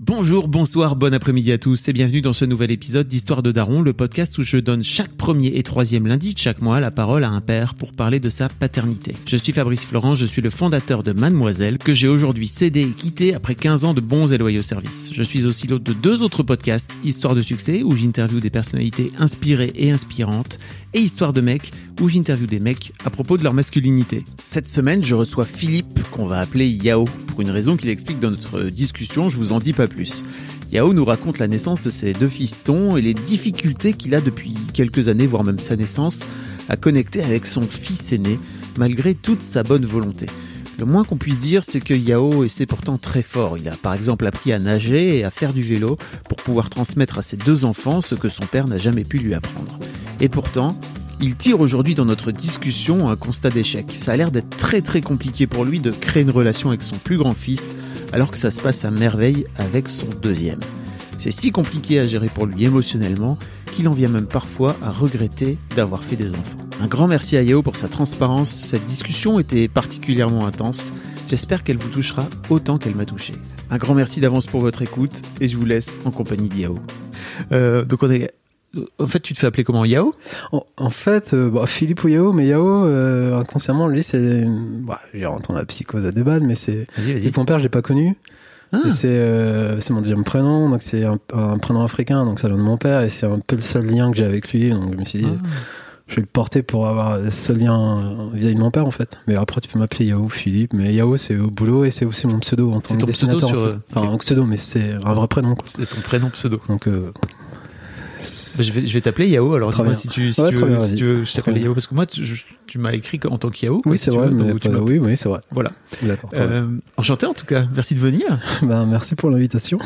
Bonjour, bonsoir, bon après-midi à tous et bienvenue dans ce nouvel épisode d'Histoire de Daron, le podcast où je donne chaque premier et troisième lundi de chaque mois la parole à un père pour parler de sa paternité. Je suis Fabrice Florent, je suis le fondateur de Mademoiselle que j'ai aujourd'hui cédé et quitté après 15 ans de bons et loyaux services. Je suis aussi l'hôte de deux autres podcasts, Histoire de succès où j'interviewe des personnalités inspirées et inspirantes et Histoire de mecs où j'interviewe des mecs à propos de leur masculinité. Cette semaine, je reçois Philippe qu'on va appeler Yao pour une raison qu'il explique dans notre discussion, je vous en dis pas plus. Yao nous raconte la naissance de ses deux fistons et les difficultés qu'il a depuis quelques années, voire même sa naissance, à connecter avec son fils aîné, malgré toute sa bonne volonté. Le moins qu'on puisse dire, c'est que Yao essaie pourtant très fort. Il a par exemple appris à nager et à faire du vélo pour pouvoir transmettre à ses deux enfants ce que son père n'a jamais pu lui apprendre. Et pourtant, il tire aujourd'hui dans notre discussion un constat d'échec. Ça a l'air d'être très très compliqué pour lui de créer une relation avec son plus grand fils, alors que ça se passe à merveille avec son deuxième. C'est si compliqué à gérer pour lui émotionnellement qu'il en vient même parfois à regretter d'avoir fait des enfants. Un grand merci à Yao pour sa transparence, cette discussion était particulièrement intense. J'espère qu'elle vous touchera autant qu'elle m'a touché. Un grand merci d'avance pour votre écoute et je vous laisse en compagnie de Yao. Euh, donc on est en fait, tu te fais appeler comment Yao? En, en, fait, euh, bah, Philippe ou Yao, mais Yao, euh, inconsciemment, lui, c'est. Bah, j'ai rentré dans la psychose à deux balles, mais c'est. Mon père, je l'ai pas connu. Ah. C'est euh, mon deuxième prénom, donc c'est un, un, prénom africain, donc ça vient de mon père, et c'est un peu le seul lien que j'ai avec lui. Donc je me suis dit, ah. je vais le porter pour avoir ce lien vis-à-vis de mon père, en fait. Mais après, tu peux m'appeler Yao Philippe, mais Yao, c'est au boulot et c'est aussi mon pseudo en tant que dessinateur. Pseudo sur... Enfin, un pseudo, mais c'est un vrai prénom. C'est ton prénom pseudo. Donc. Euh, je vais, je vais t'appeler Yao. Alors dis-moi si tu, si, tu veux, si tu veux, je t'appelle Yao parce que moi, tu, tu m'as écrit en tant qu'Yao. Oui, c'est vrai. mais oui, oui, c'est vrai. Voilà. Euh, enchanté en tout cas. Merci de venir. ben, merci pour l'invitation.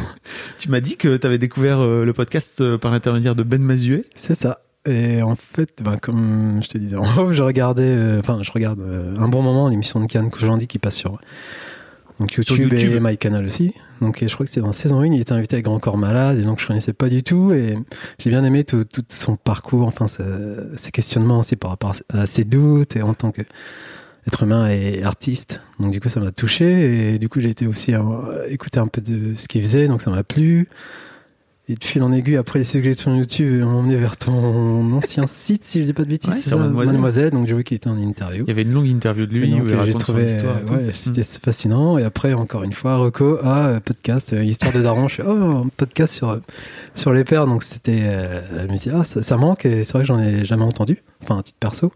tu m'as dit que tu avais découvert euh, le podcast euh, par l'intermédiaire de Ben Mazuet. C'est ça. Et en fait, ben, comme je te disais, je regardais, euh, enfin, je regarde un bon moment l'émission de Cannes Kojandi qui passe sur donc YouTube, YouTube. et MyCanal aussi. Donc je crois que c'était dans saison 1, il était invité avec Grand Corps Malade, et donc je connaissais pas du tout, et j'ai bien aimé tout, tout, son parcours, enfin ses questionnements aussi par rapport à ses doutes, et en tant que être humain et artiste. Donc du coup ça m'a touché, et du coup j'ai été aussi euh, écouter un peu de ce qu'il faisait, donc ça m'a plu. Et de fil en aiguille, après les suggestions YouTube m'ont emmené vers ton ancien site, si je dis pas de bêtises, ouais, Mademoiselle. Mademoiselle. Donc j'ai vu qu'il était en interview. Il y avait une longue interview de lui où j'ai trouvé, ouais, c'était mm. fascinant. Et après, encore une fois, Reco, ah, podcast, euh, histoire de Daron. je fais, oh, un podcast sur, sur les pères. Donc c'était, euh, me ah, ça, ça manque. Et c'est vrai que j'en ai jamais entendu. Enfin, un titre perso.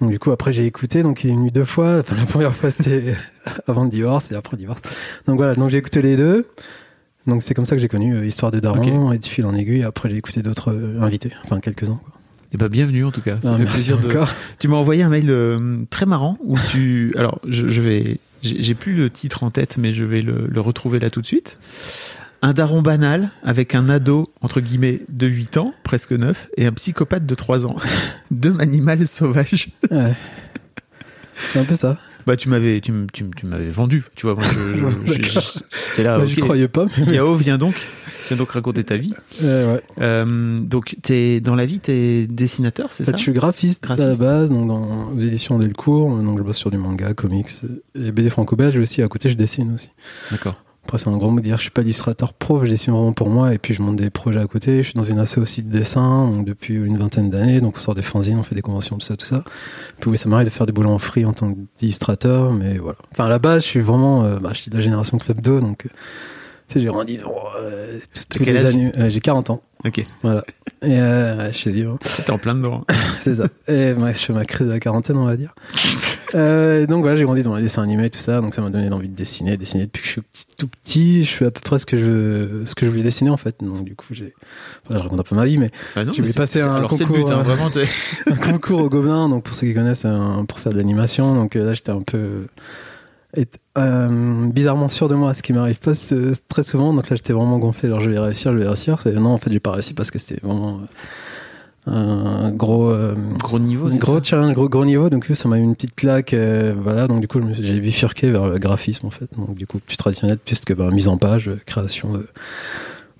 Donc du coup, après, j'ai écouté. Donc il est venu deux fois. Enfin, la première fois, c'était avant le divorce et après le divorce. Donc voilà. Donc j'ai écouté les deux. Donc c'est comme ça que j'ai connu euh, Histoire de Daron et de fil en aiguille. Après j'ai écouté d'autres euh, invités, enfin quelques-uns. Quoi. Et eh bah ben, bienvenue en tout cas. Ça ah, fait plaisir de. Tu m'as envoyé un mail euh, très marrant où tu. Alors je, je vais. J'ai plus le titre en tête, mais je vais le, le, retrouver là tout de suite. Un daron banal avec un ado, entre guillemets, de 8 ans, presque 9, et un psychopathe de 3 ans. Deux animaux sauvages. Ouais. C'est un peu ça bah tu m'avais tu, tu, tu m'avais vendu tu vois moi je, je, je là bah, okay. croyais pas Yao viens donc viens donc raconter ta vie. Euh, ouais. euh, donc t'es dans la vie t'es dessinateur c'est ça je suis graphiste, graphiste, à la base donc dans aux éditions Delcourt donc je bosse sur du manga comics et BD franco-belge aussi à côté je dessine aussi. D'accord après, c'est un grand mot de dire je suis pas illustrateur pro, je dessine vraiment pour moi et puis je monte des projets à côté. Je suis dans une asso aussi de dessin donc depuis une vingtaine d'années. Donc on sort des fanzines, on fait des conventions, tout ça, tout ça. Puis oui, ça m'arrive de faire du boulot en free en tant qu'illustrateur, mais voilà. Enfin, à la base, je suis vraiment, euh, bah, je suis de la génération Club 2, donc, euh, tu sais, j'ai grandi euh, toutes les années. Euh, j'ai 40 ans. Ok. Voilà. Et euh, je suis T'es en plein dedans. c'est ça. Et moi, je fais ma crise de la quarantaine, on va dire. Euh, donc voilà, j'ai grandi dans les dessins animés, tout ça, donc ça m'a donné envie de dessiner, dessiner depuis que je suis petit, tout petit, je fais à peu près ce que je, ce que je voulais dessiner en fait. Donc du coup, j'ai, enfin, je raconte un peu ma vie, mais Bah j'ai voulu passer un alors concours, but, hein, euh, vraiment. un concours au Gobelin, donc pour ceux qui connaissent, un, pour faire de l'animation. Donc euh, là, j'étais un peu euh, bizarrement sûr de moi, ce qui m'arrive pas très souvent. Donc là, j'étais vraiment gonflé. Alors je vais réussir, je vais réussir. Non, en fait, j'ai pas réussi parce que c'était vraiment euh, un gros. euh, Gros niveau, gros ça challenge, gros, gros niveau, donc ça m'a eu une petite claque, euh, voilà, donc du coup j'ai bifurqué vers le graphisme en fait, donc du coup plus traditionnel, plus que bah, mise en page, création de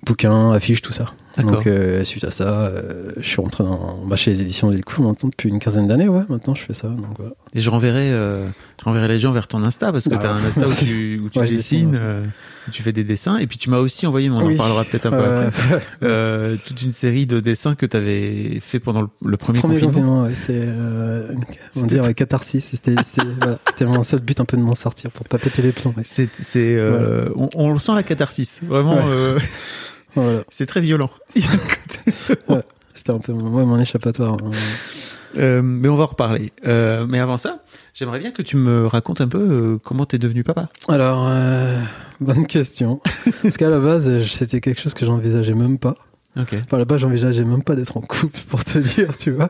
bouquins, affiches, tout ça. Donc euh, suite à ça, euh, je suis rentré dans, bah, chez les éditions Delcourt maintenant depuis une quinzaine d'années, ouais, maintenant je fais ça, donc voilà. Et je renverrai, euh, je renverrai les gens vers ton Insta parce que Ah, tu as un Insta où tu, où tu Ouais, dessines, dessine, euh, où tu fais des dessins. Et puis tu m'as aussi envoyé, mais on en Oui. parlera peut-être un peu après, euh, toute une série de dessins que tu avais fait pendant le, le premier, Premier confinement. confinement, ouais, c'était, euh, on dirait catharsis, c'était, c'était, voilà, mon seul but un peu de m'en sortir pour pas péter les plombs. C'est, c'est, euh, on, on sent la catharsis. Vraiment, euh, Voilà, c'est très violent. c'était un peu mon, ouais, mon échappatoire. hein. Euh, mais on va en reparler. Euh, mais avant ça, j'aimerais bien que tu me racontes un peu euh, comment t'es devenu papa. Alors, euh, bonne question. Parce qu'à la base, c'était quelque chose que j'envisageais même pas. Ok. Enfin, à la base, j'envisageais même pas d'être en couple, pour te dire, tu vois.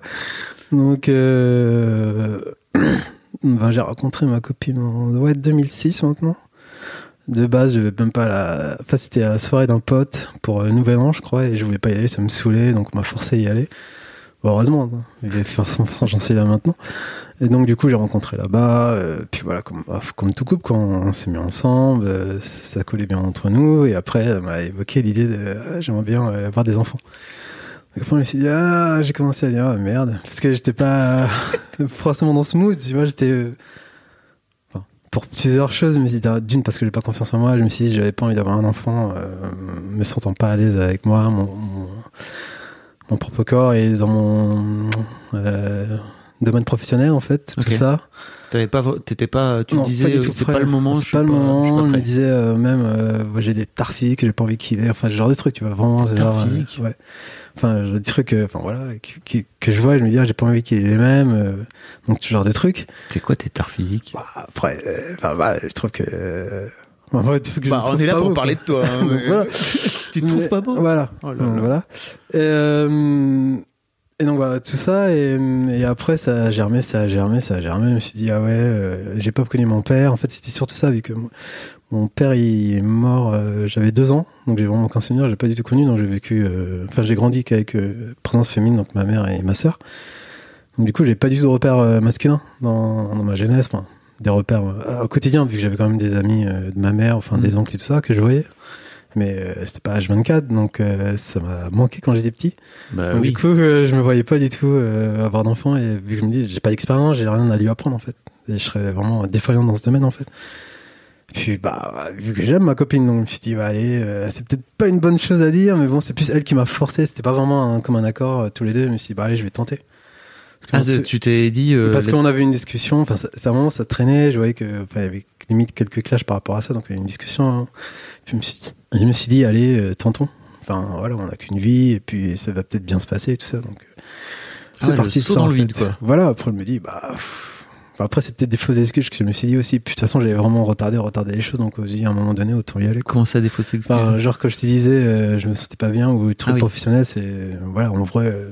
Donc, ben, j'ai rencontré ma copine en ouais, 2006 maintenant. De base, je vais même pas la. Enfin, c'était à la soirée d'un pote pour euh, Nouvel An, je crois, et je voulais pas y aller, ça me saoulait, donc on m'a forcé à y aller. Heureusement, hein. il faire son j'en suis là maintenant. Et donc, du coup, j'ai rencontré là-bas, euh, puis voilà, comme, bah, comme tout couple, quand on s'est mis ensemble, euh, ça, ça collait bien entre nous, et après, elle m'a évoqué l'idée de ah, j'aimerais bien euh, avoir des enfants. Donc après, je me suis dit, ah, j'ai commencé à dire, ah, merde, parce que j'étais pas forcément dans ce mood, tu vois, j'étais. Pour plusieurs choses, je me suis dit, ah, d'une, parce que j'ai pas confiance en moi, je me suis dit, j'avais pas envie d'avoir un enfant, euh, me sentant pas à l'aise avec moi, mon, mon, mon propre corps et dans mon euh, domaine professionnel, en fait, tout ça. T'avais pas, t'étais pas, tu Non, disais, pas euh, c'est pas le moment. je C'est suis pas le moment. pas Je me disais euh, même, euh, j'ai des tares physiques que j'ai pas envie qu'il ait. Enfin, ce genre de truc, tu vois, vraiment. Des genre, physiques Ouais. Enfin, des trucs, enfin voilà, que je vois, et je me dis, ah, j'ai pas envie qu'il ait les mêmes. euh, donc, ce genre de trucs. C'est quoi tes tares physiques? Bah, après, enfin, bah, je trouve que. Bah, on est là pas pour parler de toi. hein, voilà. tu te trouves Mais- pas beau? Voilà. Oh là Donc, là. voilà. Et, euh, et donc voilà, tout ça, et, et après ça a germé, ça a germé, ça a germé. Je me suis dit, ah ouais, euh, j'ai pas connu mon père. En fait, c'était surtout ça, vu que mon, mon père il est mort, euh, j'avais deux ans, donc j'ai vraiment aucun souvenir, j'ai pas du tout connu, donc j'ai vécu, euh, enfin j'ai grandi qu'avec euh, présence féminine, donc ma mère et ma sœur. Donc du coup, j'ai pas du tout de repères masculins dans, dans ma jeunesse, enfin des repères au quotidien, vu que j'avais quand même des amis de ma mère, enfin des oncles et tout ça que je voyais. Mais euh, c'était pas H24, donc euh, ça m'a manqué quand j'étais petit. Bah Donc, oui. Du coup, euh, je me voyais pas du tout euh, avoir d'enfant et vu que je me dis, j'ai pas d'expérience, j'ai rien à lui apprendre en fait. Et je serais vraiment défaillant dans ce domaine en fait. Puis bah, vu que j'aime ma copine, donc je me suis dit, bah allez, c'est peut-être pas une bonne chose à dire, mais bon, c'est plus elle qui m'a forcé. C'était pas vraiment un- comme un accord tous les deux. Je me suis dit, bah allez, je vais tenter. Parce que Ah, tu t'es dit. euh, parce les- qu'on avait une discussion, enfin, ça, ça, moment, ça traînait, je voyais que, enfin, il y avait limite quelques clashs par rapport à ça, donc il y avait une discussion. hein. Puis je me suis, je me suis dit, allez, euh, tentons. Enfin, voilà, on n'a qu'une vie, et puis ça va peut-être bien se passer, et tout ça, donc. euh, Ah ouais, le saut de dans le vide, quoi. Voilà, après, je me dis, bah, pff. Enfin, après, c'est peut-être des fausses excuses que je me suis dit aussi. Puis, de toute façon, j'avais vraiment retardé, retardé les choses, donc, dit, à un moment donné, autant y aller, quoi. Comment ça, des fausses excuses? Enfin, genre, quand je te disais, euh, je me sentais pas bien, ou truc Ah oui. professionnel, c'est, voilà, en vrai, euh,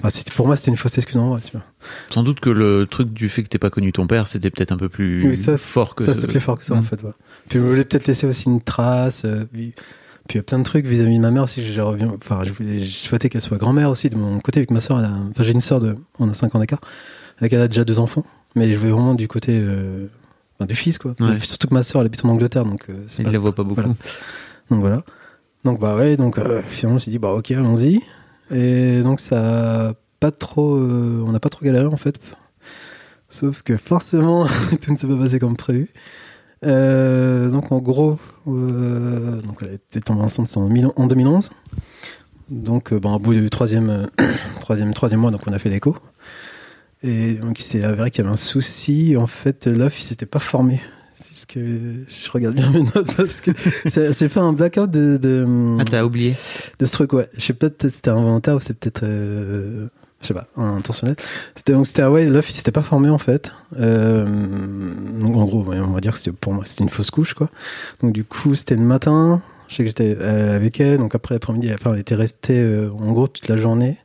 enfin, c'était- pour moi, c'était une fausse excuse en vrai, tu vois. Sans doute que le truc du fait que t'aies pas connu ton père, c'était peut-être un peu plus Oui, ça, fort que ça c'était plus fort que ça en Mm. fait ouais. puis je voulais peut-être laisser aussi une trace euh, puis il y a plein de trucs vis-à-vis de ma mère aussi j'ai reviens enfin je voulais je souhaitais qu'elle soit grand-mère aussi de mon côté avec ma soeur enfin j'ai une soeur de on a 5 ans d'écart avec elle a déjà deux enfants mais je voulais vraiment du côté euh, enfin, du fils quoi Ouais. surtout que ma soeur elle habite en Angleterre donc euh, c'est Il pas la voit pas beaucoup. voilà. donc voilà donc bah ouais donc euh, finalement on s'est dit bah ok allons-y et donc ça pas trop euh, on n'a pas trop galéré en fait. Sauf que forcément tout ne s'est pas passé comme prévu. Euh, donc en gros euh, donc elle était enceinte en, en 2011 donc euh, bon au bout du troisième troisième troisième mois donc on a fait l'écho. Et donc il s'est avéré qu'il y avait un souci. En fait l'œuf il s'était pas formé c'est ce que je regarde bien mes notes parce que c'est fait un blackout de, de, Ah, t'as oublié de ce truc, ouais. Je sais peut-être que c'était involontaire ou c'est peut-être. euh, je sais pas, intentionnel. C'était donc c'était ouais, l'œuf il s'était pas formé en fait. Euh, donc en gros, on va dire que c'était pour moi c'était une fausse couche quoi. Donc du coup c'était le matin. Je sais que j'étais euh, avec elle, donc après l'après-midi, enfin, elle était restée en gros toute la journée.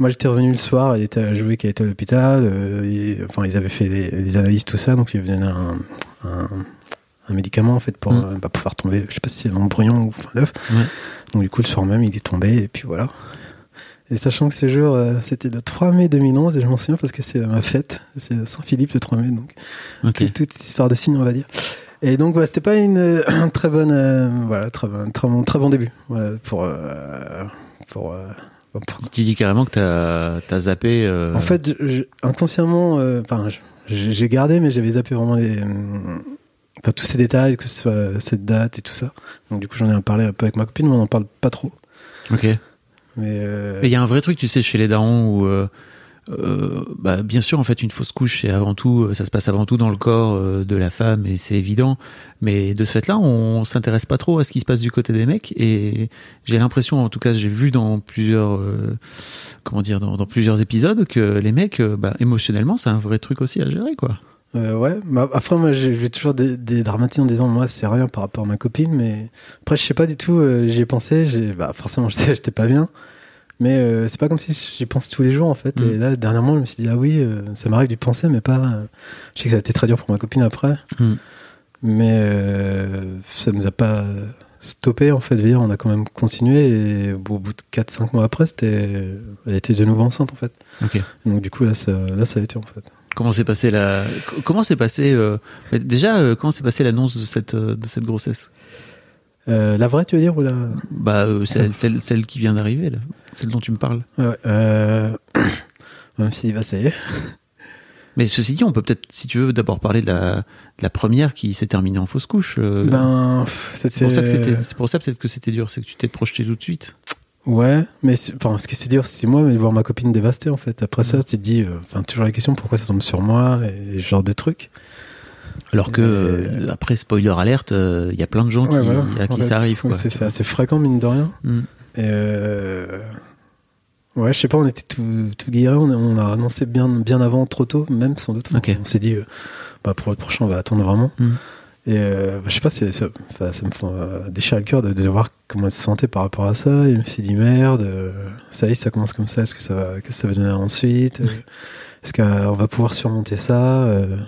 Moi j'étais revenu le soir, elle était à jouer qu'elle était à l'hôpital. Euh, enfin ils avaient fait des, des, analyses tout ça, donc il venait un, un, un, médicament en fait pour mmh. bah, pouvoir tomber. Je sais pas si c'est l'embryon ou enfin l'œuf. Ouais. Donc du coup le soir même il est tombé et puis voilà. Et sachant que ce jour, euh, c'était le 3 mai 2011, et je m'en souviens parce que c'est ma fête, c'est Saint-Philippe le 3 mai, donc okay. toute, histoire de signe, on va dire. Et donc, ouais, c'était pas une euh, très bonne, euh, voilà, très bon, très bon, très bon début, voilà, pour, euh, pour, pour, Tu dis carrément que t'as, as zappé. En fait, je, inconsciemment, enfin, j'ai gardé, mais j'avais zappé vraiment les, enfin, tous ces détails, que ce soit cette date et tout ça. Donc, du coup, j'en ai parlé un peu avec ma copine, mais on en parle pas trop. Ok. Mais il euh... y a un vrai truc, tu sais, chez les darons où, euh, euh, bah, bien sûr, en fait, une fausse couche, c'est avant tout, ça se passe avant tout dans le corps euh, de la femme et c'est évident. Mais de ce fait-là, on s'intéresse pas trop à ce qui se passe du côté des mecs et j'ai l'impression, en tout cas, j'ai vu dans plusieurs, euh, comment dire, dans, plusieurs épisodes que les mecs, bah, émotionnellement, c'est un vrai truc aussi à gérer, quoi. Euh, ouais, bah, après moi j'ai toujours des, des dramatiques en disant moi c'est rien par rapport à ma copine, mais après je sais pas du tout, euh, j'y ai pensé, j'ai bah forcément j'étais pas bien, mais euh, c'est pas comme si j'y pense tous les jours en fait. Et là dernièrement je me suis dit ah oui, euh, ça m'arrive d'y penser, mais pas. je sais que ça a été très dur pour ma copine après, mm. mais ça nous a pas stoppé en fait. Dire, on a quand même continué et au bout de 4-5 mois après, c'était, elle était de nouveau enceinte en fait. Okay. Donc du coup là ça, là ça a été en fait. Comment s'est passé la comment s'est passé euh... déjà euh, comment s'est passé l'annonce de cette euh, de cette grossesse? Euh, La vraie tu veux dire ou la Bah celle, celle, celle qui vient d'arriver celle dont tu me parles. Ouais. Euh... Même si bah ça y est. Mais ceci dit, on peut peut-être, si tu veux, d'abord parler de la, de la première qui s'est terminée en fausse couche. ben, c'est pour ça que c'était, c'est pour ça peut-être que c'était dur, c'est que tu t'es projeté tout de suite. Ouais, mais enfin, ce qui c'est dur, c'est moi, mais voir ma copine dévastée en fait. Après ça, tu te dis, enfin, toujours la question pourquoi ça tombe sur moi et ce genre de trucs. Alors que euh, après spoiler alerte, il euh, y a plein de gens ouais, qui, voilà, à qui ça arrive. C'est fréquent mine de rien. Mm. Et euh... ouais, je sais pas, on était tout, tout guéris, on, on, a annoncé bien bien avant, trop tôt, même sans doute. Okay. On s'est dit, euh, bah pour le prochain, on va attendre vraiment. Mm. Et euh, je sais pas, ça, ça, me fait euh, déchirer le cœur de, de, voir comment elle se sentait par rapport à ça. Et je me suis dit merde, euh, ça y est, ça commence comme ça. Est-ce que ça va, qu'est-ce que ça va donner ensuite Est-ce qu'on va pouvoir surmonter ça euh,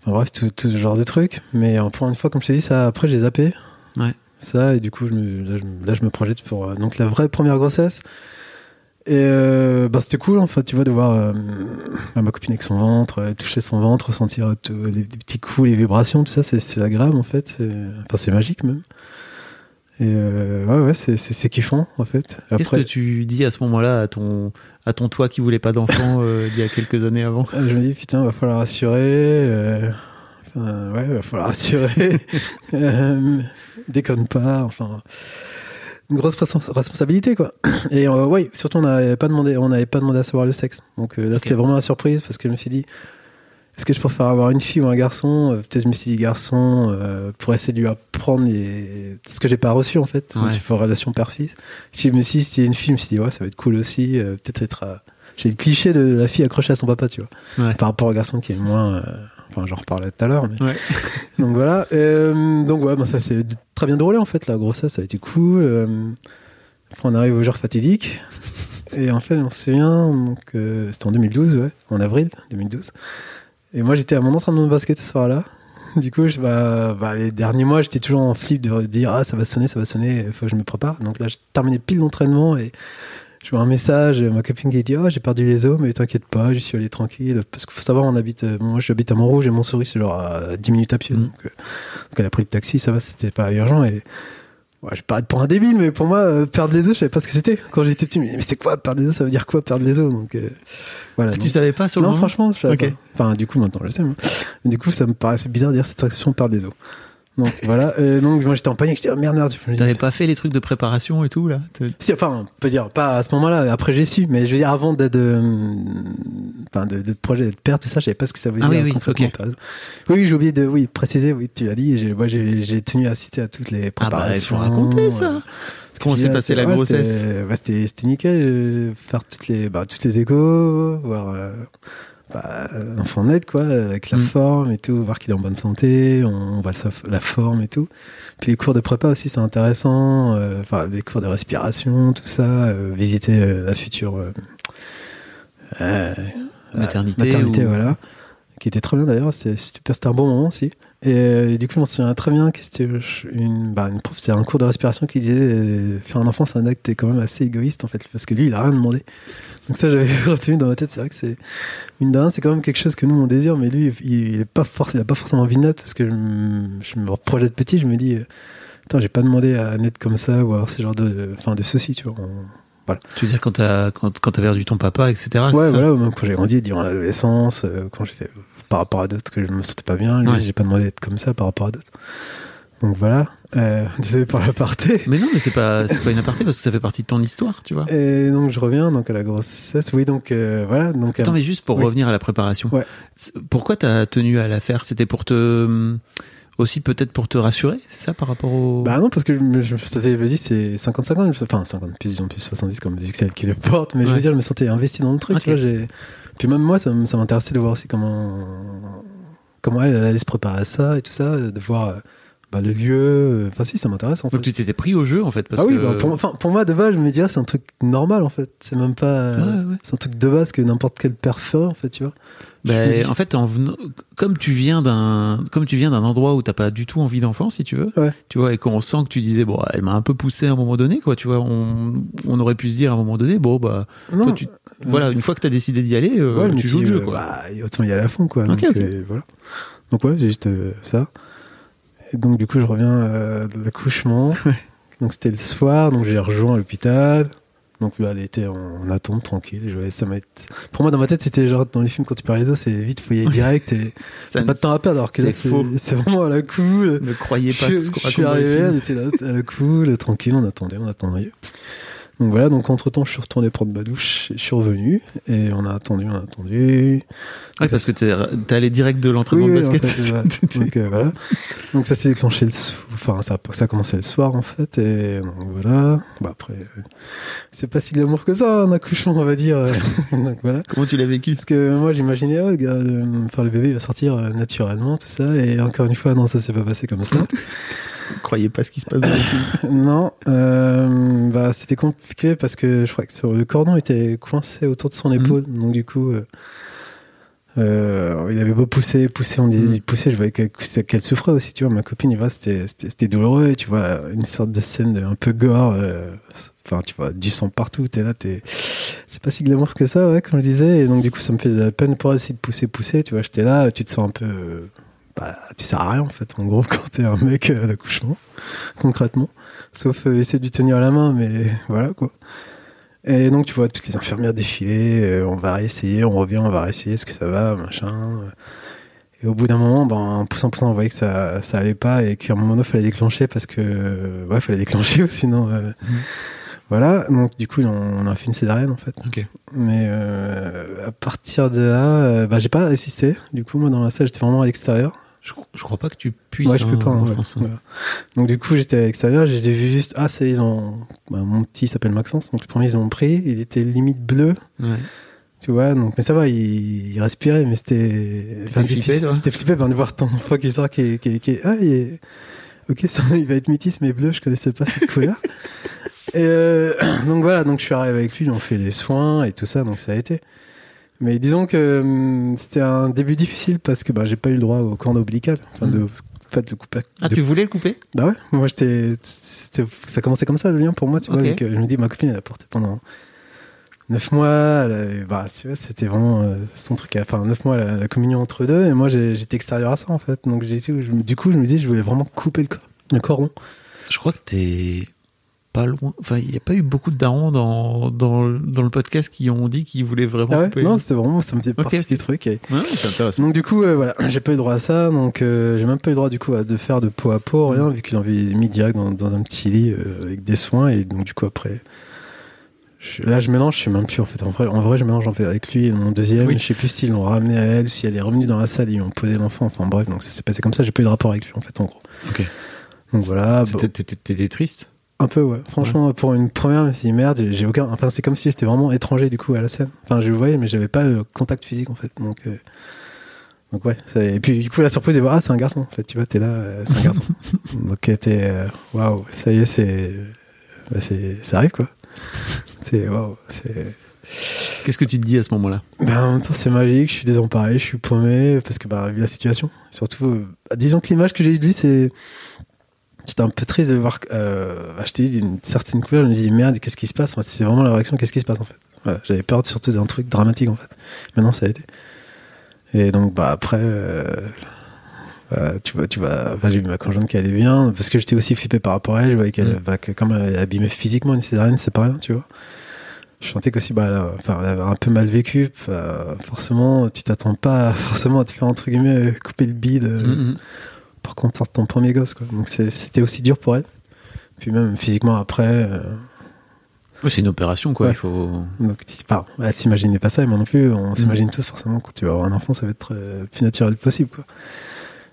enfin, Bref, tout, tout, ce genre de trucs. Mais pour une fois, comme je t'ai dit, ça après j'ai zappé. Ouais. Ça et du coup, je me, là, je, là, je me projette pour donc la vraie première grossesse. Et euh, bah, c'était cool, en fait, tu vois, de voir euh, ma copine avec son ventre, euh, toucher son ventre, sentir tout, les, les, petits coups, les vibrations, tout ça, c'est agréable, en fait. Enfin, c'est magique, même. Et euh, ouais, ouais, c'est kiffant, en fait. Qu'est-ce que tu dis à ce moment-là à ton, à ton toi qui voulait pas d'enfant euh, il y a quelques années avant? Je me dis, putain, va falloir assurer. Enfin, ouais, va falloir assurer. déconne pas, enfin une grosse responsabilité quoi. Et euh, ouais, surtout on n'avait pas demandé, on n'avait pas demandé à savoir le sexe. Donc euh, là okay. c'était vraiment la surprise parce que je me suis dit, est-ce que je préfère avoir une fille ou un garçon? Euh, Peut-être je me suis dit garçon euh, pour essayer de lui apprendre les... ce que j'ai pas reçu en fait. Ouais. Donc, relation père-fils. Si je me suis dit c'était une fille, je me suis dit ouais ça va être cool aussi. Euh, Peut-être être, j'ai le cliché de la fille accrochée à son papa, tu vois, ouais. par rapport au garçon qui est moins Enfin, j'en reparlais tout à l'heure. Mais... Ouais. donc voilà. Euh, donc ouais, ben ça s'est très bien déroulé en fait. La grossesse, ça a été cool. Euh, après, on arrive au jour fatidique. Et en fait, on se souvient, donc euh, c'était en 2012, ouais, en avril 2012. Et moi, j'étais à mon entraînement de basket ce soir-là. Du coup, je, bah, bah, les derniers mois, j'étais toujours en flip de dire ah ça va sonner, ça va sonner, il faut que je me prépare. Donc là, je terminais pile l'entraînement et je vois un message, ma copine qui dit Oh, j'ai perdu les os, mais t'inquiète pas, j'y suis allé tranquille. Parce qu'il faut savoir, on habite, moi j'habite à Montrouge et Montsouris, c'est genre à 10 minutes à pied. Mmh. Donc, euh, donc, elle a pris le taxi, ça va, c'était pas urgent. Et ouais, je paraître pour un débile, mais pour moi, euh, perdre les os, je savais pas ce que c'était. Quand j'étais petit, mais c'est quoi perdre les os Ça veut dire quoi perdre les os? Donc euh, voilà. Ah, donc, tu savais pas sur le Non, moment? franchement, je savais okay. pas. Enfin, du coup, maintenant je sais. Mais du coup, ça me paraissait bizarre de dire cette expression perdre les os. Donc voilà. Donc moi j'étais en panique, j'étais oh, merde merde. T'avais pas fait les trucs de préparation et tout là? Si, enfin, on peut dire pas à ce moment-là. Après j'ai su, mais je veux dire avant d'être, euh, enfin de, de projet d'être père, tout ça, je savais pas ce que ça voulait Ah dire. oui, oui, concrètement. ok. T'as raison. Oui, j'ai oublié de oui préciser. Oui, tu l'as dit. J'ai, moi j'ai, tenu à assister à toutes les Ah bah il préparations. faut raconter ça. euh, Comment s'est passée la ouais, grossesse c'était, c'était nickel. euh, faire toutes les, bah, toutes les échos, voir euh, bah, l'enfant naître quoi, avec la Mm. forme et tout, voir qu'il est en bonne santé, on voit sa, la forme et tout. Puis les cours de prépa aussi, c'est intéressant. euh, Enfin, les cours de respiration, tout ça, euh, visiter euh, la future euh, euh, Maternité maternité, ou- voilà, qui était très bien d'ailleurs. C'était super, c'était un bon moment aussi. Et, euh, et du coup, je m'en souviens très bien que c'était une, bah, une prof, c'était un cours de respiration qui disait euh, faire un enfant, c'est un acte quand même assez égoïste en fait, parce que lui, il a rien demandé. Donc ça, j'avais retenu dans ma tête. C'est vrai que c'est mine de rien, c'est quand même quelque chose que nous on désire, mais lui, il, est pas forc- il a pas forcément envie de naître parce que je, me- je me projette petit, je me dis, euh, attends, j'ai pas demandé à naître comme ça ou à avoir ce genre de, enfin, de soucis, tu vois. On- Tu veux dire quand t'as quand, quand t'as perdu ton papa, etc. Ouais, voilà, même quand j'ai grandi, durant l'adolescence, quand j'étais par rapport à d'autres que je me sentais pas bien, lui, Ouais. j'ai pas demandé d'être comme ça par rapport à d'autres. Donc voilà, euh, désolé pour l'aparté. Mais non, mais c'est pas c'est pas une aparté parce que ça fait partie de ton histoire, tu vois. Et donc je reviens donc à la grossesse. Oui, donc euh, voilà, donc Attends, euh, mais juste pour oui. revenir à la préparation. Ouais. Pourquoi t'as tenu à la faire? C'était pour te aussi peut-être pour te rassurer, c'est ça par rapport au. bah non parce que je me, je me sentais, je me dis c'est 50 50 enfin 50 plus plus 70 comme vu que c'est elle qui le porte, mais je Ouais. veux dire je me sentais investi dans le truc, Ok. tu vois, j'ai puis même moi ça, ça m'intéressait de voir aussi comment comment elle, allait se préparer à ça et tout ça, de voir euh, bah, le lieu, euh, enfin si ça m'intéresse en fait. Donc tu t'étais pris au jeu en fait parce ah oui, que. bah, pour, enfin, pour moi, de base, je me dirais, c'est un truc normal, en fait. C'est même pas. Ouais, ouais. C'est un truc de base que n'importe quel père ferait, en fait, tu vois. Ben, en fait, en comme tu viens d'un, comme tu viens d'un endroit où t'as pas du tout envie d'enfant, si tu veux, Ouais. tu vois, et qu'on sent que tu disais, bon, elle m'a un peu poussé à un moment donné, quoi, tu vois, on, on aurait pu se dire à un moment donné, bon, bah, toi, tu, voilà, une fois que t'as décidé d'y aller, euh, ouais, tu joues le jeu, euh, quoi. Bah, autant y aller à fond, quoi. Donc, euh, voilà. Donc, ouais, j'ai juste euh, ça. Et donc, du coup, je reviens de l'accouchement. donc, c'était le soir, donc j'ai rejoint l'hôpital. Donc, là, elle était en, en attente, tranquille. Je ça Pour moi, dans ma tête, c'était genre dans les films, quand tu perds les os, c'est vite, faut y aller direct et Ça pas de temps à perdre. Alors que là, c'est vraiment à la cool. ne croyez pas je, tout ce qu'on je suis arrivé, elle était là, à la cool, tranquille, on attendait, on attendait. Donc voilà, donc entre temps, je suis retourné prendre ma douche, je suis revenu, et on a attendu, on a attendu. Ouais, parce que t'es, t'es allé direct de l'entraînement Oui, de en basket. fait, ouais. T'étais- donc euh, voilà. Donc ça s'est déclenché le soir, enfin ça, a- ça a commencé le soir en fait, et donc voilà. Bah après, euh, c'est pas si glamour que ça, un accouchement, on va dire. donc voilà. Comment tu l'as vécu? Parce que moi j'imaginais, oh, le, gars, le, enfin, le bébé il va sortir euh, naturellement, tout ça, et encore une fois, non, ça s'est pas passé comme ça. Croyez pas ce qui se passe dans. Non, euh, bah c'était compliqué parce que je crois que le cordon était coincé autour de son épaule, donc du coup, euh, euh, il avait beau pousser, pousser, on disait Mhm. lui pousser, je voyais qu'elle souffrait aussi, tu vois. Ma copine, il c'était douloureux, tu vois, une sorte de scène de- un peu gore, enfin tu vois, du sang partout, t'es là, t'es, c'est pas si glamour que ça, ouais, comme je disais, et donc du coup ça me fait de la peine pour elle aussi de pousser, pousser, tu vois, j'étais là, tu te sens un peu, bah tu sers à rien en fait, en gros quand t'es un mec euh, à l'accouchement, concrètement. Sauf euh, essayer de lui tenir la main, mais voilà quoi. Et donc tu vois toutes les infirmières défiler, euh, on va réessayer, on revient, on va réessayer, est-ce que ça va, machin. Et au bout d'un moment, ben, en poussant, poussant, on voyait que ça, ça allait pas et qu'à un moment donné, il fallait déclencher parce que, ouais, fallait déclencher, sinon, euh, voilà. Donc du coup, on, a fait une césarienne en fait. Mais euh, à partir de là, euh, bah, j'ai pas assisté. Du coup, moi dans la salle, j'étais vraiment à l'extérieur. Je, je crois pas que tu puisses. Ouais, je peux hein, pas. en ouais. France, hein. Voilà. Donc du coup, j'étais à l'extérieur, j'ai vu juste ah c'est ils ont bah, mon petit s'appelle Maxence, donc le premier ils ont pris, il était limite bleu, Ouais. tu vois. Donc mais ça va, il, il respirait mais c'était enfin, flippé, C'était flippé ben, de voir ton enfant qui sort qui est, qui ah il est- OK, ça il va être métis mais bleu, je connaissais pas cette couleur. Et euh, donc voilà, donc je suis arrivé avec lui, on fait les soins et tout ça, donc ça a été. Mais disons que hum, c'était un début difficile parce que bah, j'ai pas eu le droit au cordon ombilical, enfin Mm. de en fait, le couper. Ah, de tu voulais le couper? Bah ouais, moi j'étais, c'était- ça commençait comme ça le lien pour moi, tu vois. Que je me dis, ma copine elle a porté pendant 9 mois, elle avait- bah tu vois, c'était vraiment euh, son truc, enfin 9 mois la, la communion entre deux, et moi j'étais extérieur à ça en fait. Donc j'ai, je- du coup je me dis, je voulais vraiment couper le, cor- le cordon. Je crois que t'es pas loin. Enfin, il n'y a pas eu beaucoup de darons dans, dans, dans le podcast qui ont dit qu'ils voulaient vraiment. Ah ouais non, c'était vraiment ça me dit partie du truc. Ouais, c'est intéressant. Donc du coup, euh, voilà, j'ai pas eu droit à ça. Donc j'ai même pas eu droit du coup à de faire de peau à peau, rien, vu qu'ils ont mis direct dans, dans un petit lit avec des soins. Et donc du coup après, là, je mélange, je sais même plus en fait. En vrai, en vrai je mélange en fait avec lui et mon deuxième. Je sais plus s'ils l'ont ramené à elle ou si elle est revenue dans la salle et ils ont posé l'enfant. Enfin bref, donc ça s'est passé comme ça. J'ai pas eu de rapport avec lui en fait, en gros. Ok. Donc voilà. T'étais triste? Un peu, ouais. Franchement, pour une première, je me suis dit merde, j'ai aucun. Enfin, c'est comme si j'étais vraiment étranger du coup à la scène. Enfin, je le voyais, mais j'avais pas de contact physique en fait. Donc. Euh, donc ouais, et puis du coup la surprise est ah c'est un garçon en fait, tu vois, t'es là, euh, c'est un garçon. donc t'es euh, waouh, ça y est, c'est, bah, c'est, ça arrive quoi. C'est c'est. Qu'est-ce que tu te dis à ce moment-là? Ben, En même temps, c'est magique. Je suis désemparé, je suis paumé parce que bah, vu la situation. Surtout, euh, disons que l'image que j'ai eue de lui, c'est J'étais un peu triste de voir euh, acheter d'une certaine couleur. Je me dis merde, qu'est-ce qui se passe? C'est vraiment la réaction. Qu'est-ce qui se passe en fait? J'avais peur surtout d'un truc dramatique en fait. Maintenant, ça a été. Et donc, bah après, euh, bah, tu vois, tu vois. j'ai vu ma conjointe qui allait bien parce que j'étais aussi flippé par rapport à elle. Je voyais qu'elle, mm. bah, que comme elle abîmée physiquement, une césarienne, c'est pas rien, tu vois je sentais qu'aussi bah elle, enfin, elle avait un peu mal vécu forcément tu t'attends pas forcément à te faire entre guillemets couper le bide euh, mm-hmm. Qu'on sorte ton premier gosse quoi donc c'était aussi dur pour elle puis même physiquement après euh, c'est une opération quoi il faut donc pas elle s'imaginait pas ça et moi non plus on mm. s'imagine tous forcément quand tu vas avoir un enfant ça va être le euh, plus naturel possible quoi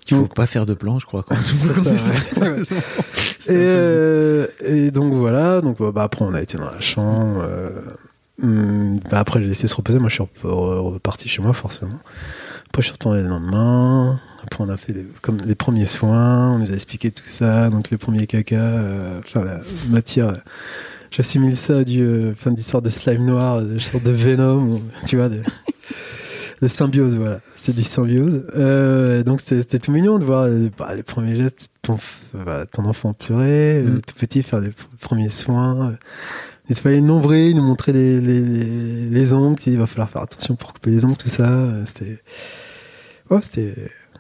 il faut pas faire de plan, je crois. Quand ça, et, et, donc voilà, donc bah, après on a été dans la chambre. Euh, hum, bah, après j'ai laissé se reposer, moi je suis reparti chez moi forcément. Après je suis retourné le lendemain. Après on a fait comme les premiers soins, on nous a expliqué tout ça, donc les premiers caca, euh, enfin la matière. J'assimile ça à du, euh, enfin, sorte de slime noir, de sorte de venom, tu vois. De, de symbiose, voilà. C'est du symbiose. Euh, donc c'était tout mignon de voir les, bah, les premiers gestes, ton, bah, ton enfant pleurer, euh, mm. tout petit faire les premiers soins, euh, nettoyer le nombril, nous montrer les, les, les, les ongles, il va falloir faire attention pour couper les ongles, tout ça. Euh, c'était, oh, c'était,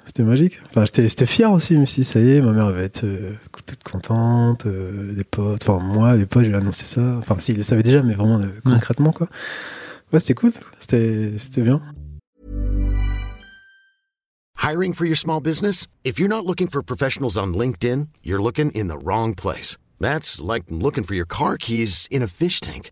c'était magique. Enfin, j'étais fier aussi, je me suis dit, ça y est, ma mère va être euh, toute contente, euh, les potes, enfin, moi, les potes, je lui ai annoncé ça. Enfin, si, ils le savaient déjà, mais vraiment concrètement, quoi. Ouais, c'était cool, c'était, c'était bien. Hiring for your small business? If you're not looking for professionals on LinkedIn, you're looking in the wrong place. That's like looking for your car keys in a fish tank.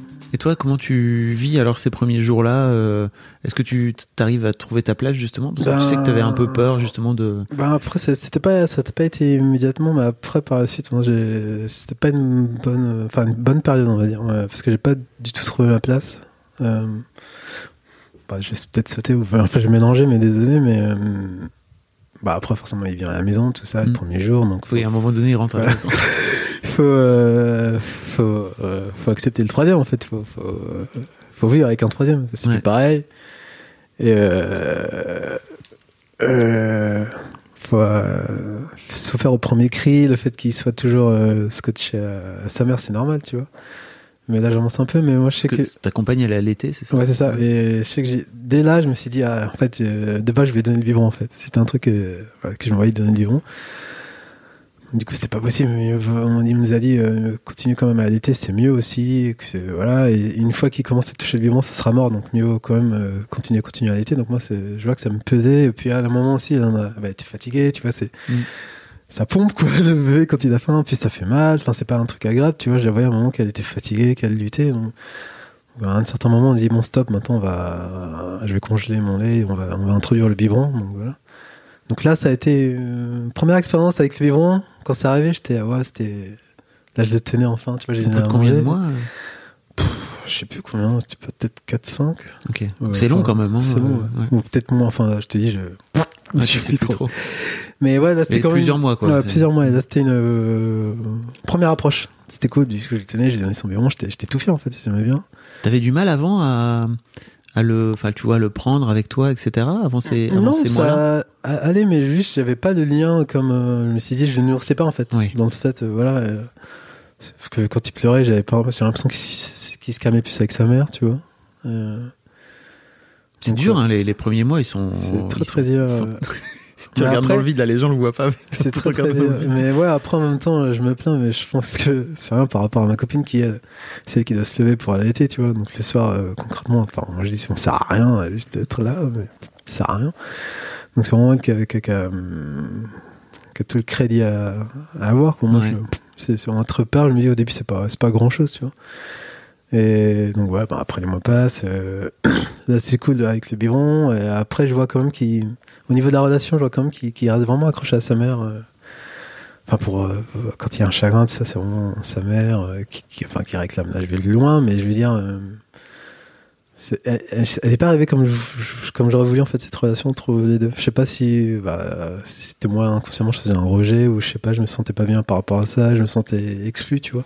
Et toi, comment tu vis alors ces premiers jours-là euh, Est-ce que tu arrives à trouver ta place justement? Parce que tu sais que tu avais un peu peur justement de. Ben après, c'était pas, ça n'a pas été immédiatement, mais après par la suite, c'était pas une bonne, enfin une bonne période, on va dire, parce que j'ai pas du tout trouvé ma place. Euh, bah, je vais peut-être sauter, enfin, j'ai mélangé, mais désolé, mais. Euh, bah après forcément il vient à la maison tout ça le mm. premier jour donc oui à un moment donné il rentre à la maison. Faut euh, faut euh, faut accepter le troisième en fait. Faut faut, faut vivre avec un troisième c'est ouais. pareil. Et euh, euh, faut euh, souffrir au premier cri le fait qu'il soit toujours scotché à sa mère c'est normal tu vois mais là j'avance un peu. Mais moi je sais que, que ta compagne elle est allaitée, c'est ça Ouais, c'est ça. Et je sais que j'ai dès là je me suis dit ah, en fait euh, de base je vais donner le biberon en fait. C'était un truc euh, que je m'envoyais donner le biberon. Du coup, c'était pas possible. Mais on nous a dit, euh, continue quand même à allaiter, c'est mieux aussi. Que, voilà. Et une fois qu'il commence à toucher le biberon, ce sera mort. Donc, mieux quand même continuer, continuer à allaiter. Donc, moi, je vois que ça me pesait. Et puis, à un moment aussi, elle, a, bah, était fatiguée, tu vois, c'est, mm. Ça pompe, quoi, le bébé quand il a faim. Puis, ça fait mal. Enfin, c'est pas un truc agréable, tu vois. À un moment qu'elle était fatiguée, qu'elle luttait. Donc, à un certain moment, on dit, bon, stop, maintenant, on va, je vais congeler mon lait, on va, on va introduire le biberon. Donc, voilà. Donc là, ça a été une euh, première expérience avec le biberon. Quand c'est arrivé, j'étais, ouais, c'était. Là, je le tenais enfin. Tu vois, j'ai combien de mois euh Je sais plus combien, peut-être 4-5. Ok. c'est long quand même. Hein, c'est long, Ou peut-être moins. Enfin, je te dis, je. Je sais plus trop. Mais ouais, là, c'était quand plusieurs mois, quoi. Ouais, plusieurs mois. Et là, c'était une euh, première approche. C'était cool. Du coup, je le tenais, j'ai donné son biberon. J'étais tout fier, en fait. Ça bien. T'avais du mal avant à à le, enfin, tu vois, le prendre avec toi, etc. Avant ces, avant non, ces ça allait, mais juste, j'avais pas de lien comme, euh, je me suis dit, je ne nourrissais pas, en fait. Dans le fait, euh, voilà, euh, que quand il pleurait, j'avais pas, j'ai l'impression qu'il se calmait plus avec sa mère, tu vois. C'est dur, hein, les, les, premiers mois, ils sont. C'est très, très dur. tu regardes dans le vide, là, les gens le voient pas. C'est très, très Mais ouais, après, en même temps, je me plains, mais je pense que c'est rien par rapport à ma copine qui est celle qui doit se lever pour allaiter, tu vois. Donc le soir, euh, concrètement, enfin, moi je dis, on sert à rien, juste être là, mais ça sert à rien. Donc c'est vraiment elle qui a, qui, a, tout le crédit à, avoir. Pour moi, c'est sur un père, je me dis au début, c'est pas, c'est pas grand chose, tu vois. Et donc ouais, bah, après les mois passent, euh, c'est cool avec le biberon. Et après, je vois quand même qu'il au niveau de la relation, je vois quand même qu'il reste vraiment accroché à sa mère. Euh. Enfin, pour euh, quand il y a un chagrin, tout ça, c'est vraiment sa mère euh, qui, enfin, qui réclame. Là, je vais le loin, mais je veux dire, elle n'est pas arrivée comme comme j'aurais voulu en fait cette relation entre les deux. Je sais pas si, bah, si c'était moi inconsciemment, je faisais un rejet ou je sais pas, je me sentais pas bien par rapport à ça, je me sentais exclu, tu vois.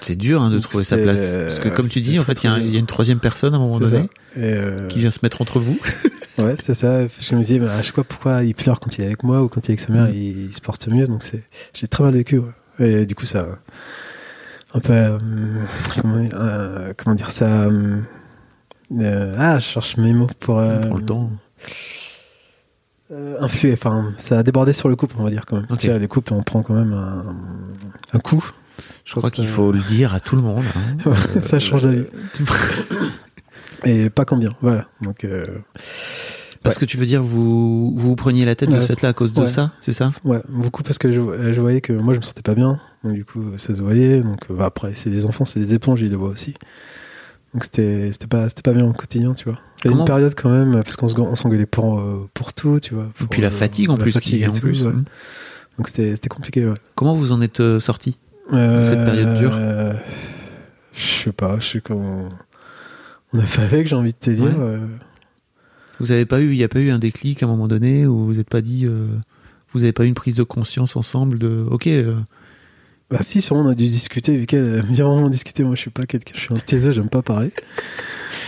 C'est dur hein, de trouver sa place. Parce que comme tu dis, en fait, il y, y, a une troisième personne à un moment donné qui vient se mettre entre vous. ouais, c'est ça. Je me disais, bah, je sais pas pourquoi il pleure quand il est avec moi ou quand il est avec sa mère, mm. il, se porte mieux. Donc c'est, j'ai très mal vécu. Et du coup, ça, un peu, euh, euh, comment, dire ça. Euh, ah, je cherche mes mots pour. Euh, le temps. influer. Enfin, ça a débordé sur le couple, on va dire quand même. Okay. les couples, on prend quand même un, un coup. Je crois qu'il faut le dire à tout le monde. Hein. ça change la vie. Et pas combien, voilà. Donc, euh, parce que tu veux dire, vous vous, preniez la tête de cette là à cause de ça, c'est ça? Ouais, beaucoup parce que je, je, voyais que moi je me sentais pas bien, donc du coup ça se voyait. Donc bah, après, c'est des enfants, c'est des éponges, ils le voient aussi. Donc c'était c'était pas c'était pas bien au quotidien, tu vois. Il y a une période quand même parce qu'on s'engueulait pour euh, pour tout, tu vois. Et puis la fatigue en plus qui en plus. Hein. Donc c'était compliqué. Ouais. Comment vous en êtes euh, de cette période dure Je sais pas, je sais comment on a fait avec, j'ai envie de te dire. Euh. Vous avez pas eu, il n'y a pas eu un déclic à un moment donné où vous n'êtes pas dit, euh, vous n'avez pas eu une prise de conscience ensemble de, ok. Euh. Bah si, sûrement on a dû discuter, vu qu'elle aime bien vraiment discuter. Moi, je suis pas quelqu'un, je suis un taiseux, j'aime pas parler.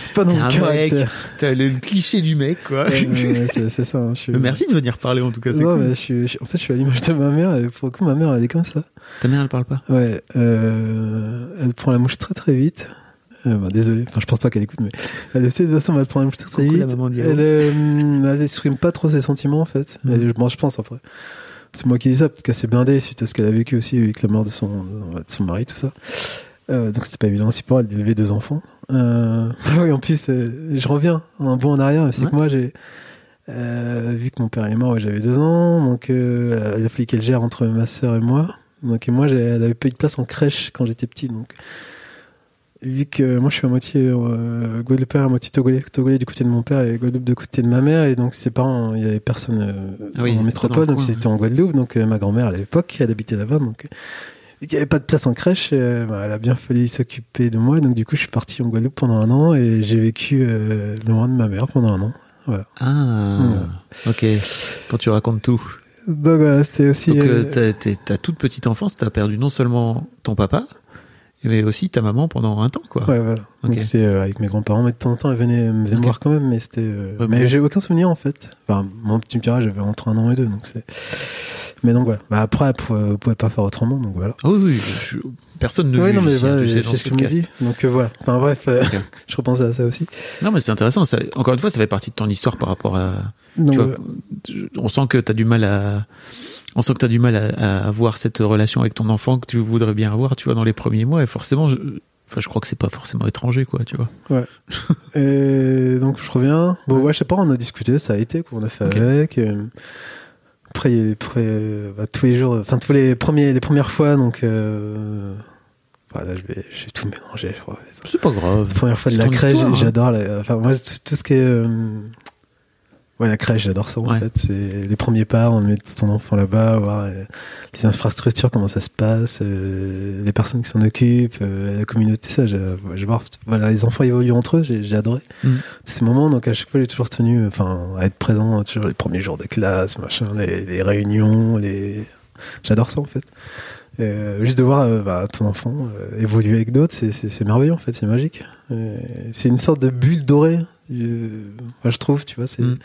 C'est pas dans le caractère. T'as le cliché du mec, quoi. c'est ça. Hein, Merci de venir parler, en tout cas. Non, mais je suis, en fait, je suis à l'image de ma mère. Et pour le coup, ma mère, elle est comme ça. Ta mère, elle parle pas. Ouais. elle prend la mouche très très vite. Euh, bah, désolé, enfin je pense pas qu'elle écoute, mais elle essaie de toute façon, elle prend un très très vite. Elle, euh, elle exprime pas trop ses sentiments en fait. Mm. Elle, je pense après. C'est moi qui dis ça, peut-être qu'elle s'est blindée suite à ce qu'elle a vécu aussi avec la mort de son, de son mari, tout ça. Euh, donc c'était pas évident aussi pour elle d'élever deux enfants. Euh, oui, en plus, euh, je reviens un bon en arrière, c'est que moi j'ai euh, vu que mon père est mort, j'avais deux ans, donc euh, il a fallu qu'elle gère entre ma sœur et moi. Donc et moi, elle avait pas eu de place en crèche quand j'étais petit, donc vu que moi je suis à moitié euh, Guadeloupéen, à moitié Togolais, Togolais du côté de mon père et Guadeloupe du côté de ma mère, et donc ses parents, il y avait personne euh, ah en métropole, donc c'était en Guadeloupe, donc euh, ma grand-mère à l'époque, elle habitait là-bas, donc il n'y avait pas de place en crèche, bah, elle a bien fallu s'occuper de moi, donc du coup je suis parti en Guadeloupe pendant un an et j'ai vécu loin de ma mère pendant un an. Voilà. Ah, ok. Quand tu racontes tout. Donc voilà, c'était aussi. Donc ta toute petite enfance, tu as perdu non seulement ton papa, mais aussi ta maman pendant un temps, quoi. Ouais, voilà. Donc c'est euh, avec mes grands-parents, mais de temps en temps, elle venait me voir quand même, mais c'était. Euh, mais j'ai aucun souvenir en fait. Enfin, mon petit diras, j'avais entre un an et deux, donc c'est. Mais donc voilà. Bah, après, vous pouvez pas faire autrement, donc voilà. Ah oui, oui, je, personne ne oui, non, mais voilà, tu c'est ce que je me dis. Donc euh, voilà. Enfin bref, je repensais à ça aussi. Non, mais c'est intéressant. Ça, encore une fois, ça fait partie de ton histoire par rapport à. Donc, tu vois, on sent que t'as du mal à. On sent que t'as du mal à, à avoir cette relation avec ton enfant que tu voudrais bien avoir, tu vois, dans les premiers mois. Et forcément, je, enfin, je crois que c'est pas forcément étranger, quoi, tu vois. Et donc je reviens. Bon, ouais, je sais pas, on a discuté, ça a été, quoi, on a fait Ok. avec. euh, Après, après bah, tous les jours, enfin tous les premiers, les premières fois, donc euh, voilà, je vais, j'ai tout mélangé. Je crois. C'est pas grave. La première fois de la crèche, hein. j'adore. Enfin moi, tout, tout ce qui est, euh, ouais, la crèche, j'adore ça en Ouais. fait. C'est les premiers pas, on met ton enfant là-bas, voir euh, les infrastructures, comment ça se passe, euh, les personnes qui s'en occupent, euh, la communauté, ça. Je, je voir, voilà, les enfants évoluent entre eux, j'ai, adoré Mm. ces moments. Donc à chaque fois, j'ai toujours tenu, enfin, à être présent, euh, toujours les premiers jours de classe, machin, les, les réunions, les, j'adore ça en fait. Euh, juste de voir bah, ton enfant évoluer avec d'autres, c'est merveilleux en fait, c'est magique. Euh, c'est une sorte de bulle dorée, moi, je trouve, tu vois. C'est, Mm.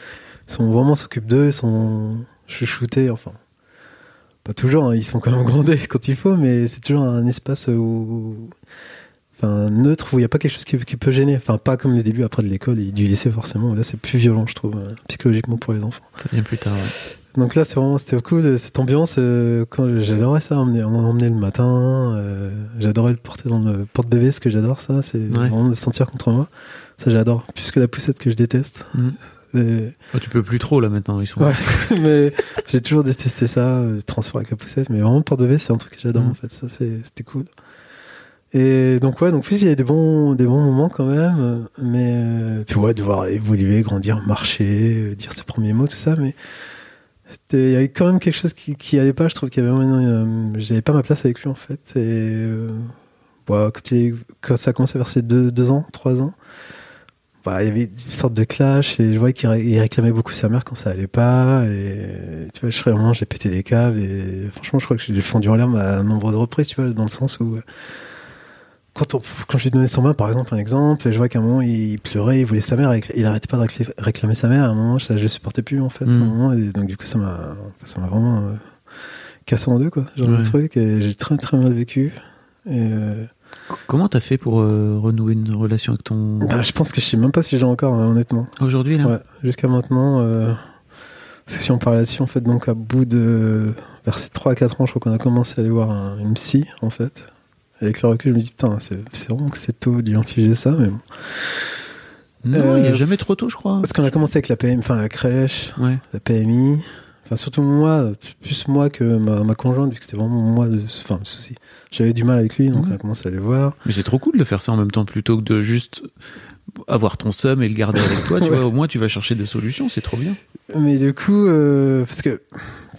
Ils sont vraiment s'occupent d'eux, ils sont chouchoutés, enfin. Pas toujours, hein, ils sont quand même grandés quand il faut, mais c'est toujours un espace où. Enfin, neutre, où il n'y a pas quelque chose qui, qui peut gêner. Enfin, pas comme le début après de l'école et du lycée, forcément. Là, c'est plus violent, je trouve, euh, psychologiquement pour les enfants. Ça vient plus tard. ouais. Donc là, c'est vraiment, c'était cool, cette ambiance. euh, quand j'adorais ça, emmener, emmener le matin. euh, j'adorais le porter dans le porte-bébé, ce que j'adore, ça, c'est vraiment le sentir contre moi. Ça, j'adore. Plus que la poussette que je déteste. Et- Oh, tu peux plus trop là maintenant. Ils sont. Ouais. mais j'ai toujours détesté ça, euh, transport avec la poussette. Mais vraiment, le porte-bébé, c'est un truc que j'adore, Mhm. en fait. Ça, c'est- c'était cool. Et donc, ouais, donc, oui, il y a des bons, des bons moments quand même. Mais, euh, puis ouais, devoir évoluer, grandir, marcher, euh, dire ses premiers mots, tout ça. Mais il y avait quand même quelque chose qui, qui allait pas. Je trouve qu'il y avait euh, j'avais pas ma place avec lui, en fait. Et, euh, bah, quand, il, quand ça a commencé vers ses deux, deux ans, trois ans, bah, il y avait une sorte de clash et je voyais qu'il ré- il réclamait beaucoup sa mère quand ça allait pas et tu vois je vraiment j'ai pété des câbles et franchement je crois que j'ai fondu en larmes à nombreuses reprises tu vois dans le sens où quand, on, quand je lui donnais son bain par exemple un exemple je vois qu'à un moment il pleurait il voulait sa mère il arrêtait pas de récla- réclamer sa mère à un moment je, je le supportais plus en fait à un Mm. moment, et donc du coup ça m'a ça m'a vraiment euh, cassé en deux quoi genre Ouais. le truc et j'ai très très mal vécu et euh, Comment t'as fait pour euh, renouer une relation avec ton bah, je pense que je sais même pas si j'ai encore hein, honnêtement aujourd'hui là Ouais, jusqu'à maintenant, euh, parce que si on parle là-dessus, en fait, donc à bout de. vers ces 3 à 4 ans, je crois qu'on a commencé à aller voir un- une psy, en fait. Avec le recul, je me dis, putain, c'est vraiment que c'est tôt d'identifier ça, mais bon. Non, il y a Euh, jamais trop tôt, je crois. Parce qu'on a commencé avec la PMI, enfin la crèche, Ouais. la PMI. Enfin, surtout moi, plus moi que ma, ma conjointe, vu que c'était vraiment moi le, enfin, le souci. J'avais du mal avec lui, donc Ouais. on a commencé à aller voir. Mais c'est trop cool de faire ça en même temps plutôt que de juste avoir ton seum et le garder avec toi. Tu Ouais. vois, au moins tu vas chercher des solutions, c'est trop bien. Mais du coup, euh, parce que,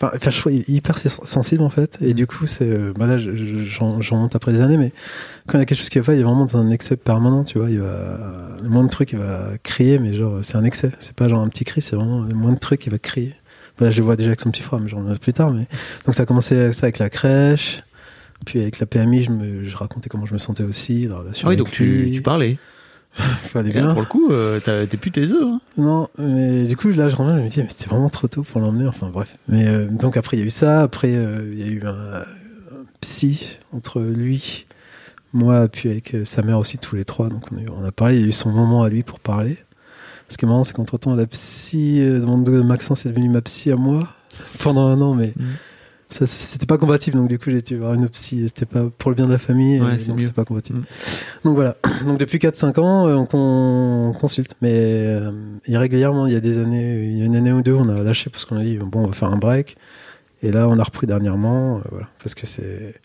enfin, enfin, je trouve il est hyper sens- sensible en fait, et du coup, c'est, euh, bah là, je- je- j'en monte après des années, mais quand il y a quelque chose qui va pas, il est vraiment dans un excès permanent, tu vois. Il va, le moins de trucs, il va crier, mais genre, c'est un excès. C'est pas genre un petit cri, c'est vraiment le moins de trucs, il va crier. Voilà, je le vois déjà avec son petit frère, mais j'en reviendrai plus tard. Mais donc ça a commencé avec ça avec la crèche, puis avec la PMI, je me, je racontais comment je me sentais aussi, la relation. Ah oui, avec donc tu, tu parlais. Fallait là, bien. pour le coup, euh, t'es plus tes œufs. Hein. Non, mais du coup, là, je reviens, je me dis, mais c'était vraiment trop tôt pour l'emmener. Enfin, bref. Mais euh, donc, après, il y a eu ça. Après, euh, il y a eu un, un psy entre lui, moi, puis avec euh, sa mère aussi, tous les trois. Donc, on a, eu- on a parlé. Il y a eu son moment à lui pour parler. Ce qui est marrant, c'est qu'entre-temps, la psy de Maxence est devenue ma psy à moi pendant un an, mais ça, c'était pas compatible. Donc, du coup, j'ai été voir une psy. C'était pas pour le bien de la famille. Ouais, donc, c'était pas compatible. Mhm. Donc voilà. Donc depuis 4-5 ans, euh, on, con- on consulte. Mais euh, irrégulièrement, il y a des années, il y a une année ou deux, on a lâché parce qu'on a dit bon, on va faire un break. Et là, on a repris dernièrement, euh, voilà, parce que c'est,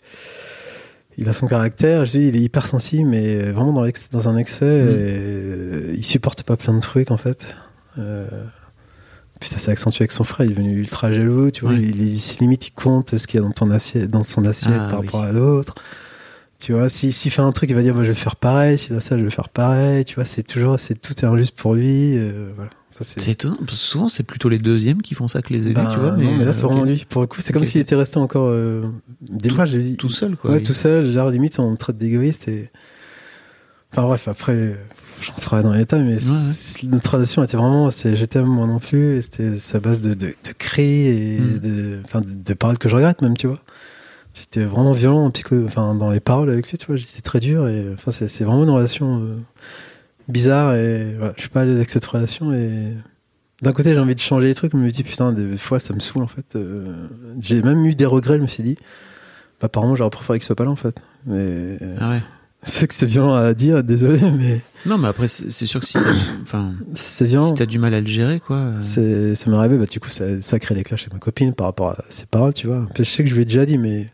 il a son caractère. Je dis, il est hyper sensible, mais vraiment dans, un excès. Mhm. Et, il supporte pas plein de trucs en fait. Euh, puis ça s'est accentué avec son frère. Il est devenu ultra jaloux. Tu vois, il, il- limite il compte ce qu'il y a dans ton assiette, dans son assiette Ah, par oui. rapport à l'autre. Tu vois, si- s'il fait un truc, il va dire, bah, je vais le faire pareil. S'il a ça, je vais le faire pareil. Tu vois, c'est toujours, c'est tout est injuste pour lui. euh, voilà. C'est- C'est étonnant, parce que souvent c'est plutôt les deuxièmes qui font ça que les aînés, Ben, tu vois. Mais, non, mais là, euh, c'est vraiment lui. Pour le coup, c'est comme s'il était resté encore. Euh... Des Tout- fois, j'ai dit. Tout seul, quoi. Ouais, tout seul. Genre, limite, on me traite d'égoïste et. Enfin bref, après, je rentrerai dans les détails, mais notre relation était vraiment, c'est je t'aime moi non plus, et c'était sa base de, de, de cris et mm. de, enfin, de, de, paroles que je regrette même, tu vois. C'était vraiment violent, enfin, dans les paroles avec lui, tu vois, c'est très dur, et enfin, c'est vraiment une relation euh, bizarre, et je suis pas à l'aise avec cette relation, et d'un côté, j'ai envie de changer les trucs, mais je me dis, putain, des fois, ça me saoule, en fait. Euh, j'ai même eu des regrets, je me suis dit, bah, apparemment, j'aurais préféré qu'il soit pas là, en fait. Mais. Ah ouais. C'est que c'est violent à dire, désolé, mais. Non, mais après, c'est sûr que si enfin, c'est violent. Si t'as du mal à le gérer, quoi. Euh. C'est, ça m'est arrivé, bah, du coup, ça, ça crée des clashs avec ma copine par rapport à ses paroles, tu vois. Je sais que je lui ai déjà dit, mais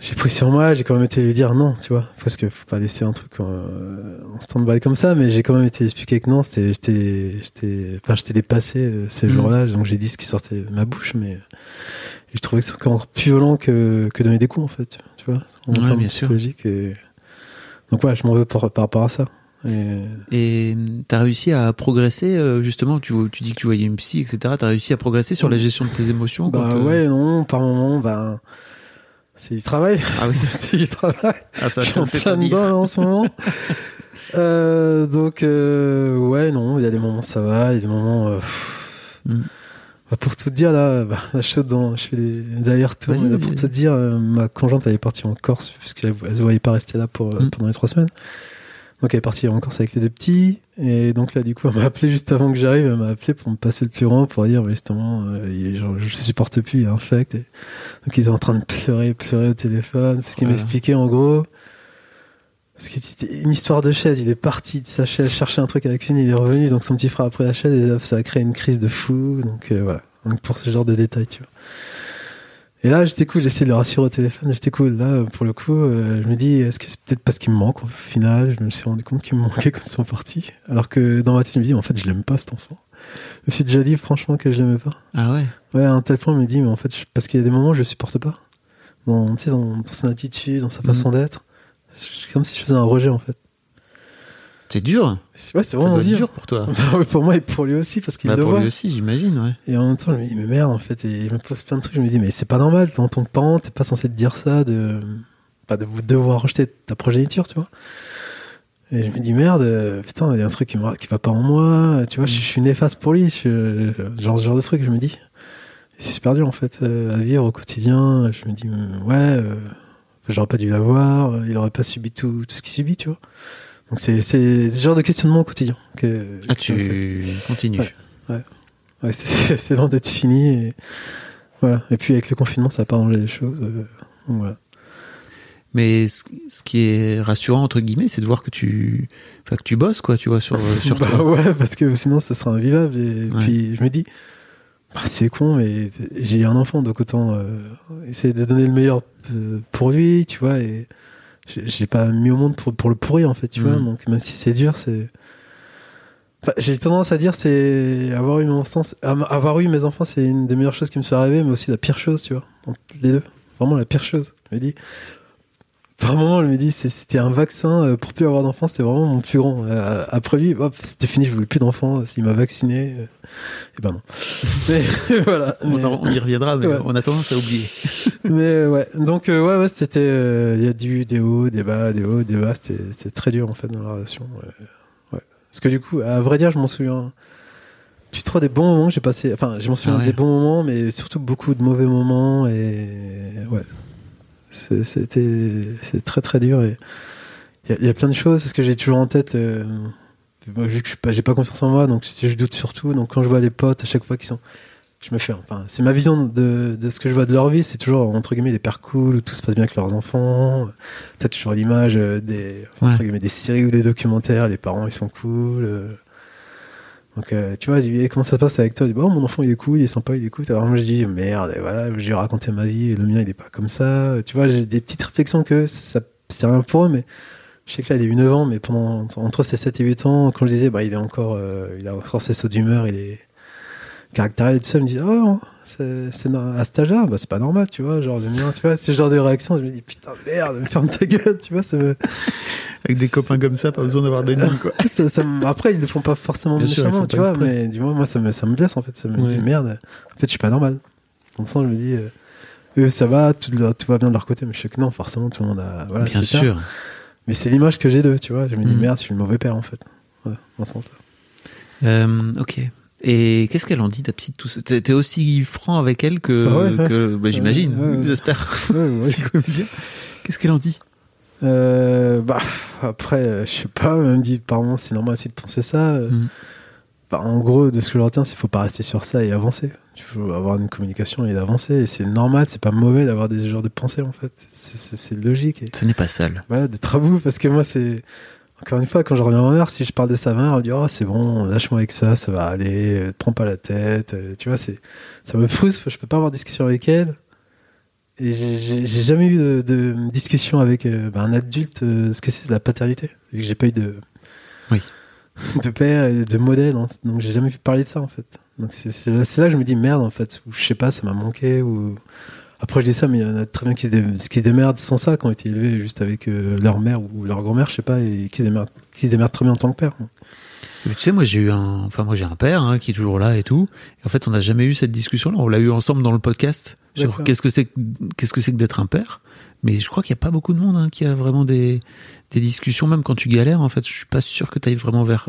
j'ai pris sur moi, j'ai quand même été lui dire non, tu vois, parce que faut pas laisser un truc en, stand-by comme ça, mais j'ai quand même été expliqué que non, c'était, j'étais, j'étais, enfin, j'étais dépassé euh, ces mm. jours-là, donc j'ai dit ce qui sortait de ma bouche, mais je trouvais que c'était encore plus violent que, que donner des coups, en fait, tu vois, en ouais, bien sûr. Et... Donc ouais, je m'en veux par, par rapport à ça. Et t'as réussi à progresser euh, justement tu, tu dis que tu voyais une psy etc t'as réussi à progresser sur la gestion de tes émotions bah ouais non par moment bah c'est du travail. Ah oui, c'est du travail. Ah, ça, je suis en plein dedans en ce moment. euh, donc, euh, ouais, non, il y a des moments ça va, il y a des moments. Euh, mm. Bah, pour tout dire, là, bah, je, dans, je fais des allers-retours. Pour te dire, euh, ma conjointe, elle est partie en Corse, puisqu'elle ne se voyait pas rester là pour, mm. pendant les trois semaines. Donc elle est partie en Corse avec les deux petits. Et donc là, du coup, elle m'a appelé juste avant que j'arrive. Elle m'a appelé pour me passer le plus grand pour dire, justement, euh, genre, je supporte plus, il est infect. Et donc il était en train de pleurer, pleurer au téléphone. Parce qu'il m'expliquait en gros. Parce que c'était une histoire de chaise. Il est parti de sa chaise chercher un truc avec une, il est revenu. Donc son petit frère a pris la chaise et ça a créé une crise de fou. Donc euh, voilà. Donc pour ce genre de détails, tu vois. Et là, j'étais cool, j'essaie de le rassurer au téléphone, j'étais cool. Là, pour le coup, euh, je me dis, est-ce que c'est peut-être parce qu'il me manque au final? Je me suis rendu compte qu'il me manquait quand ils sont partis. Alors que dans ma tête, je me dis, en fait, je l'aime pas cet enfant. Je me suis déjà dit, franchement, que je l'aimais pas. Ah ouais? Ouais, à un tel point, je me dis, mais en fait, parce qu'il y a des moments où je le supporte pas. Dans, tu sais, dans, son attitude, dans sa façon mhm. d'être. C'est comme si je faisais un rejet, en fait. C'est dur. Ouais, c'est vraiment dur. pour toi. Bah pour moi et pour lui aussi, parce qu'il bah, le Pour lui aussi, j'imagine, ouais. Et en même temps, je me dis, mais merde, en fait, et je me pose plein de trucs, je me dis, mais c'est pas normal, en tant que parent, t'es pas censé te dire ça, de, pas de devoir rejeter ta progéniture, tu vois. Et je me dis, merde, putain, il y a un truc qui, qui va pas en moi, tu vois, je, suis néfaste pour lui, je, genre, ce genre de truc, je me dis. C'est super dur, en fait, euh, à vivre au quotidien. Je me dis, ouais, euh, j'aurais pas dû l'avoir, il aurait pas subi tout, tout ce qu'il subit, tu vois. Donc c'est ce genre de questionnement au quotidien. Que, ah, tu continues. Ouais, ouais. c'est loin d'être fini. Et, voilà. et puis avec le confinement, ça n'a pas arrangé les choses. Euh, voilà. Mais ce, qui est rassurant entre guillemets, c'est de voir que tu, que tu bosses quoi, tu vois sur sur bah, Ouais, parce que sinon ce sera invivable. Et puis je me dis, bah, c'est con, mais j'ai un enfant, donc autant euh, essayer de donner le meilleur euh, pour lui, tu vois. Et j'ai pas mis au monde pour, pour le pourrir en fait tu vois mm. donc même si c'est dur c'est j'ai tendance à dire c'est avoir eu mon sens avoir eu mes enfants c'est une des meilleures choses qui me soit arrivée mais aussi la pire chose tu vois les deux vraiment la pire chose je me dis par moment, je me dis, c'était un vaccin euh, pour plus avoir d'enfants, c'était vraiment mon plus grand. Euh, après lui, hop, c'était fini, je voulais plus d'enfants. S'il m'a vacciné, et euh, ben non. mais, voilà. On, y reviendra, mais on a tendance à oublier. mais ouais, donc ouais, ouais, c'était, il y a du des hauts, des bas, des hauts, des bas. C'était très dur en fait dans la relation. Ouais. Parce que du coup, à vrai dire, je m'en souviens plus trop des bons moments que j'ai passé. Enfin, je m'en souviens ah des bons moments, mais surtout beaucoup de mauvais moments et ouais c'était c'est très très dur et il y, a plein de choses parce que j'ai toujours en tête euh, vu que je pas j'ai pas confiance en moi donc je doute surtout donc quand je vois des potes à chaque fois qui sont je me fais enfin c'est ma vision de, de, ce que je vois de leur vie c'est toujours entre guillemets des pères cool où tout se passe bien avec leurs enfants. T'as toujours l'image euh, des entre guillemets des séries ou des documentaires les parents ils sont cool euh, donc, euh, tu vois, dis, comment ça se passe avec toi? Bon, mon enfant, il est cool, il est sympa, il cool. Alors, moi, je dis, merde, et voilà, j'ai raconté ma vie, le mien, il est pas comme ça. Tu vois, j'ai des petites réflexions que ça, c'est rien pour eux, mais je sais que là, il est 9 ans, mais pendant, entre ses 7 et 8 ans, quand je disais, bah, il est encore, euh, il a encore ses sauts d'humeur, il est caractériel et tout ça, il me dit, oh, c'est à cet âge-là, bah, c'est pas normal, tu vois, genre tu vois, c'est ce genre de réaction, je me dis putain merde, ferme ta gueule, tu vois, ça avec des copains comme ça, pas besoin d'avoir des noms quoi. après, ils le font pas forcément méchamment, tu vois, mais du moins, moi, ça me, ça me blesse en fait, ça me dit merde, en fait, je suis pas normal. Dans le sens, je me dis, euh, eux, ça va, tout, tout, va bien de leur côté, mais je sais que non, forcément, tout le monde a, voilà, Bien sûr. Mais c'est l'image que j'ai d'eux, tu vois. Je me dis, Mhm. merde, je suis le mauvais père, en fait. Ouais, dans ce sens-là. Euh, ok. Et qu'est-ce qu'elle en dit, ta petite tout ça T'es aussi franc avec elle que, Ah ouais, que bah, j'imagine, ouais. j'espère. Ouais, ouais. C'est quand même bien. Qu'est-ce qu'elle en dit? Euh, bah, après, euh, je sais pas, elle me dit, apparemment, c'est normal aussi de penser ça. Euh, Mhm. bah, en gros, de ce que je retiens, c'est qu'il faut pas rester sur ça et avancer. Il faut avoir une communication et d'avancer. Et c'est normal, c'est pas mauvais d'avoir des genres de pensées, en fait. C'est- logique. Et Ce n'est pas sale. voilà, à bout, parce que moi, c'est. Encore une fois, quand je reviens à ma mère, si je parle de sa mère, elle me dit, oh, c'est bon, lâche-moi avec ça, ça va aller, euh, prends pas la tête. euh, Tu vois, c'est, ça me frustre, je peux pas avoir de discussion avec elle. Et j'ai- jamais eu de, de discussion avec euh, bah, un adulte, euh, ce que c'est de la paternité. J'ai pas eu de. Oui. De père et de modèle, hein. donc j'ai jamais pu parler de ça, en fait. Donc c'est c'est là, c'est là que je me dis merde, en fait, ou je sais pas, ça m'a manqué, ou. Après, je dis ça, mais il y en a très bien qui se, dé- qui se démerdent sans ça, qui ont été élevés juste avec euh, leur mère ou leur grand-mère, je sais pas, et qui se, démerdent, qui se démerdent très bien en tant que père. Tu sais, moi j'ai eu un, enfin moi j'ai un père hein, qui est toujours là et tout. Et en fait, on n'a jamais eu cette discussion-là. On l'a eu ensemble dans le podcast sur qu'est-ce que c'est, que- qu'est-ce que c'est que d'être un père. Mais je crois qu'il n'y a pas beaucoup de monde hein, qui a vraiment des, des discussions, même quand tu galères. En fait, je suis pas sûr que tu ailles vraiment vers,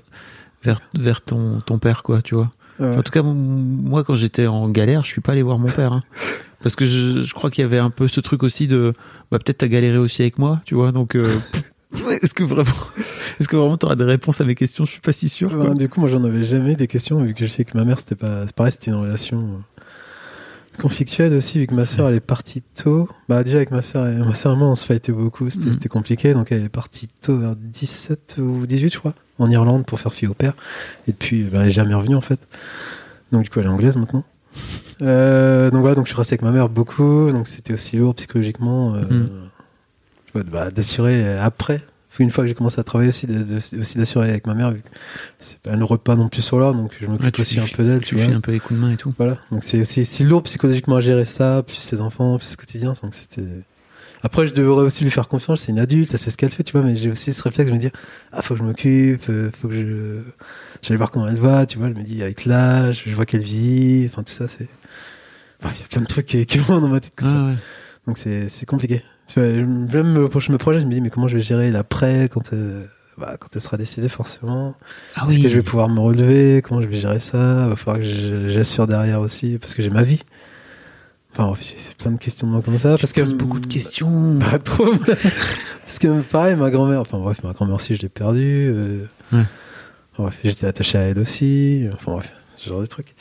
vers, vers ton, ton père, quoi, tu vois. Ouais. En tout cas, moi, quand j'étais en galère, je suis pas allé voir mon père. hein. Parce que je, je crois qu'il y avait un peu ce truc aussi de, bah, peut-être t'as galéré aussi avec moi, tu vois. Donc, euh, est-ce que vraiment, est-ce que vraiment t'auras des réponses à mes questions? Je suis pas si sûr. du coup, moi, j'en avais jamais des questions, vu que je sais que ma mère, c'était pas, c'est pareil, c'était une relation euh, conflictuelle aussi, vu que ma sœur, elle est partie tôt. Bah, déjà, avec ma sœur, et, ma sœur et moi, on se fightait beaucoup, c'était, Mhm. c'était compliqué, donc elle est partie tôt, vers 17 ou 18, je crois, en Irlande pour faire fille au père. Et puis, bah, elle est jamais revenue, en fait. Donc, du coup, elle est anglaise maintenant. Euh, donc voilà, donc je suis resté avec ma mère beaucoup, donc c'était aussi lourd psychologiquement euh, ouais, bah, d'assurer euh, après. Une fois que j'ai commencé à travailler aussi, aussi d'assurer avec ma mère, vu c'est pas un repas non plus sur l'heure, donc je m'occupe Ouais, aussi un peu d'elle, Tu files un peu les coups de main et tout. Voilà, donc c'est c'est c'est lourd psychologiquement à gérer ça, plus ses enfants, plus ce quotidien, donc c'était. Après, je devrais aussi lui faire confiance, c'est une adulte, elle sait ce qu'elle fait, tu vois, mais j'ai aussi ce réflexe de me dire, ah, faut que je m'occupe, euh, faut que je. J'allais voir comment elle va, tu vois, je me dis, avec l'âge, je vois qu'elle vit, enfin tout ça, c'est. Enfin, Il y a plein de trucs qui, qui vont dans ma tête comme ça. Ah ouais. Donc c'est compliqué. Je- Même me- je me projette, je me dis mais comment je vais gérer l'après quand euh, bah, quand elle sera décédée forcément? Ah Est-ce oui. que je vais pouvoir me relever? Comment je vais gérer ça? Va falloir que je- j'assure derrière aussi parce que j'ai ma vie. Enfin bref, c'est plein de questionnements comme ça Tu parce que beaucoup de questions. Pas trop. parce que pareil ma grand-mère. Enfin bref, ma grand-mère aussi je l'ai perdue. euh, Ouais. j'étais attaché à elle aussi. Enfin bref, ce genre de trucs.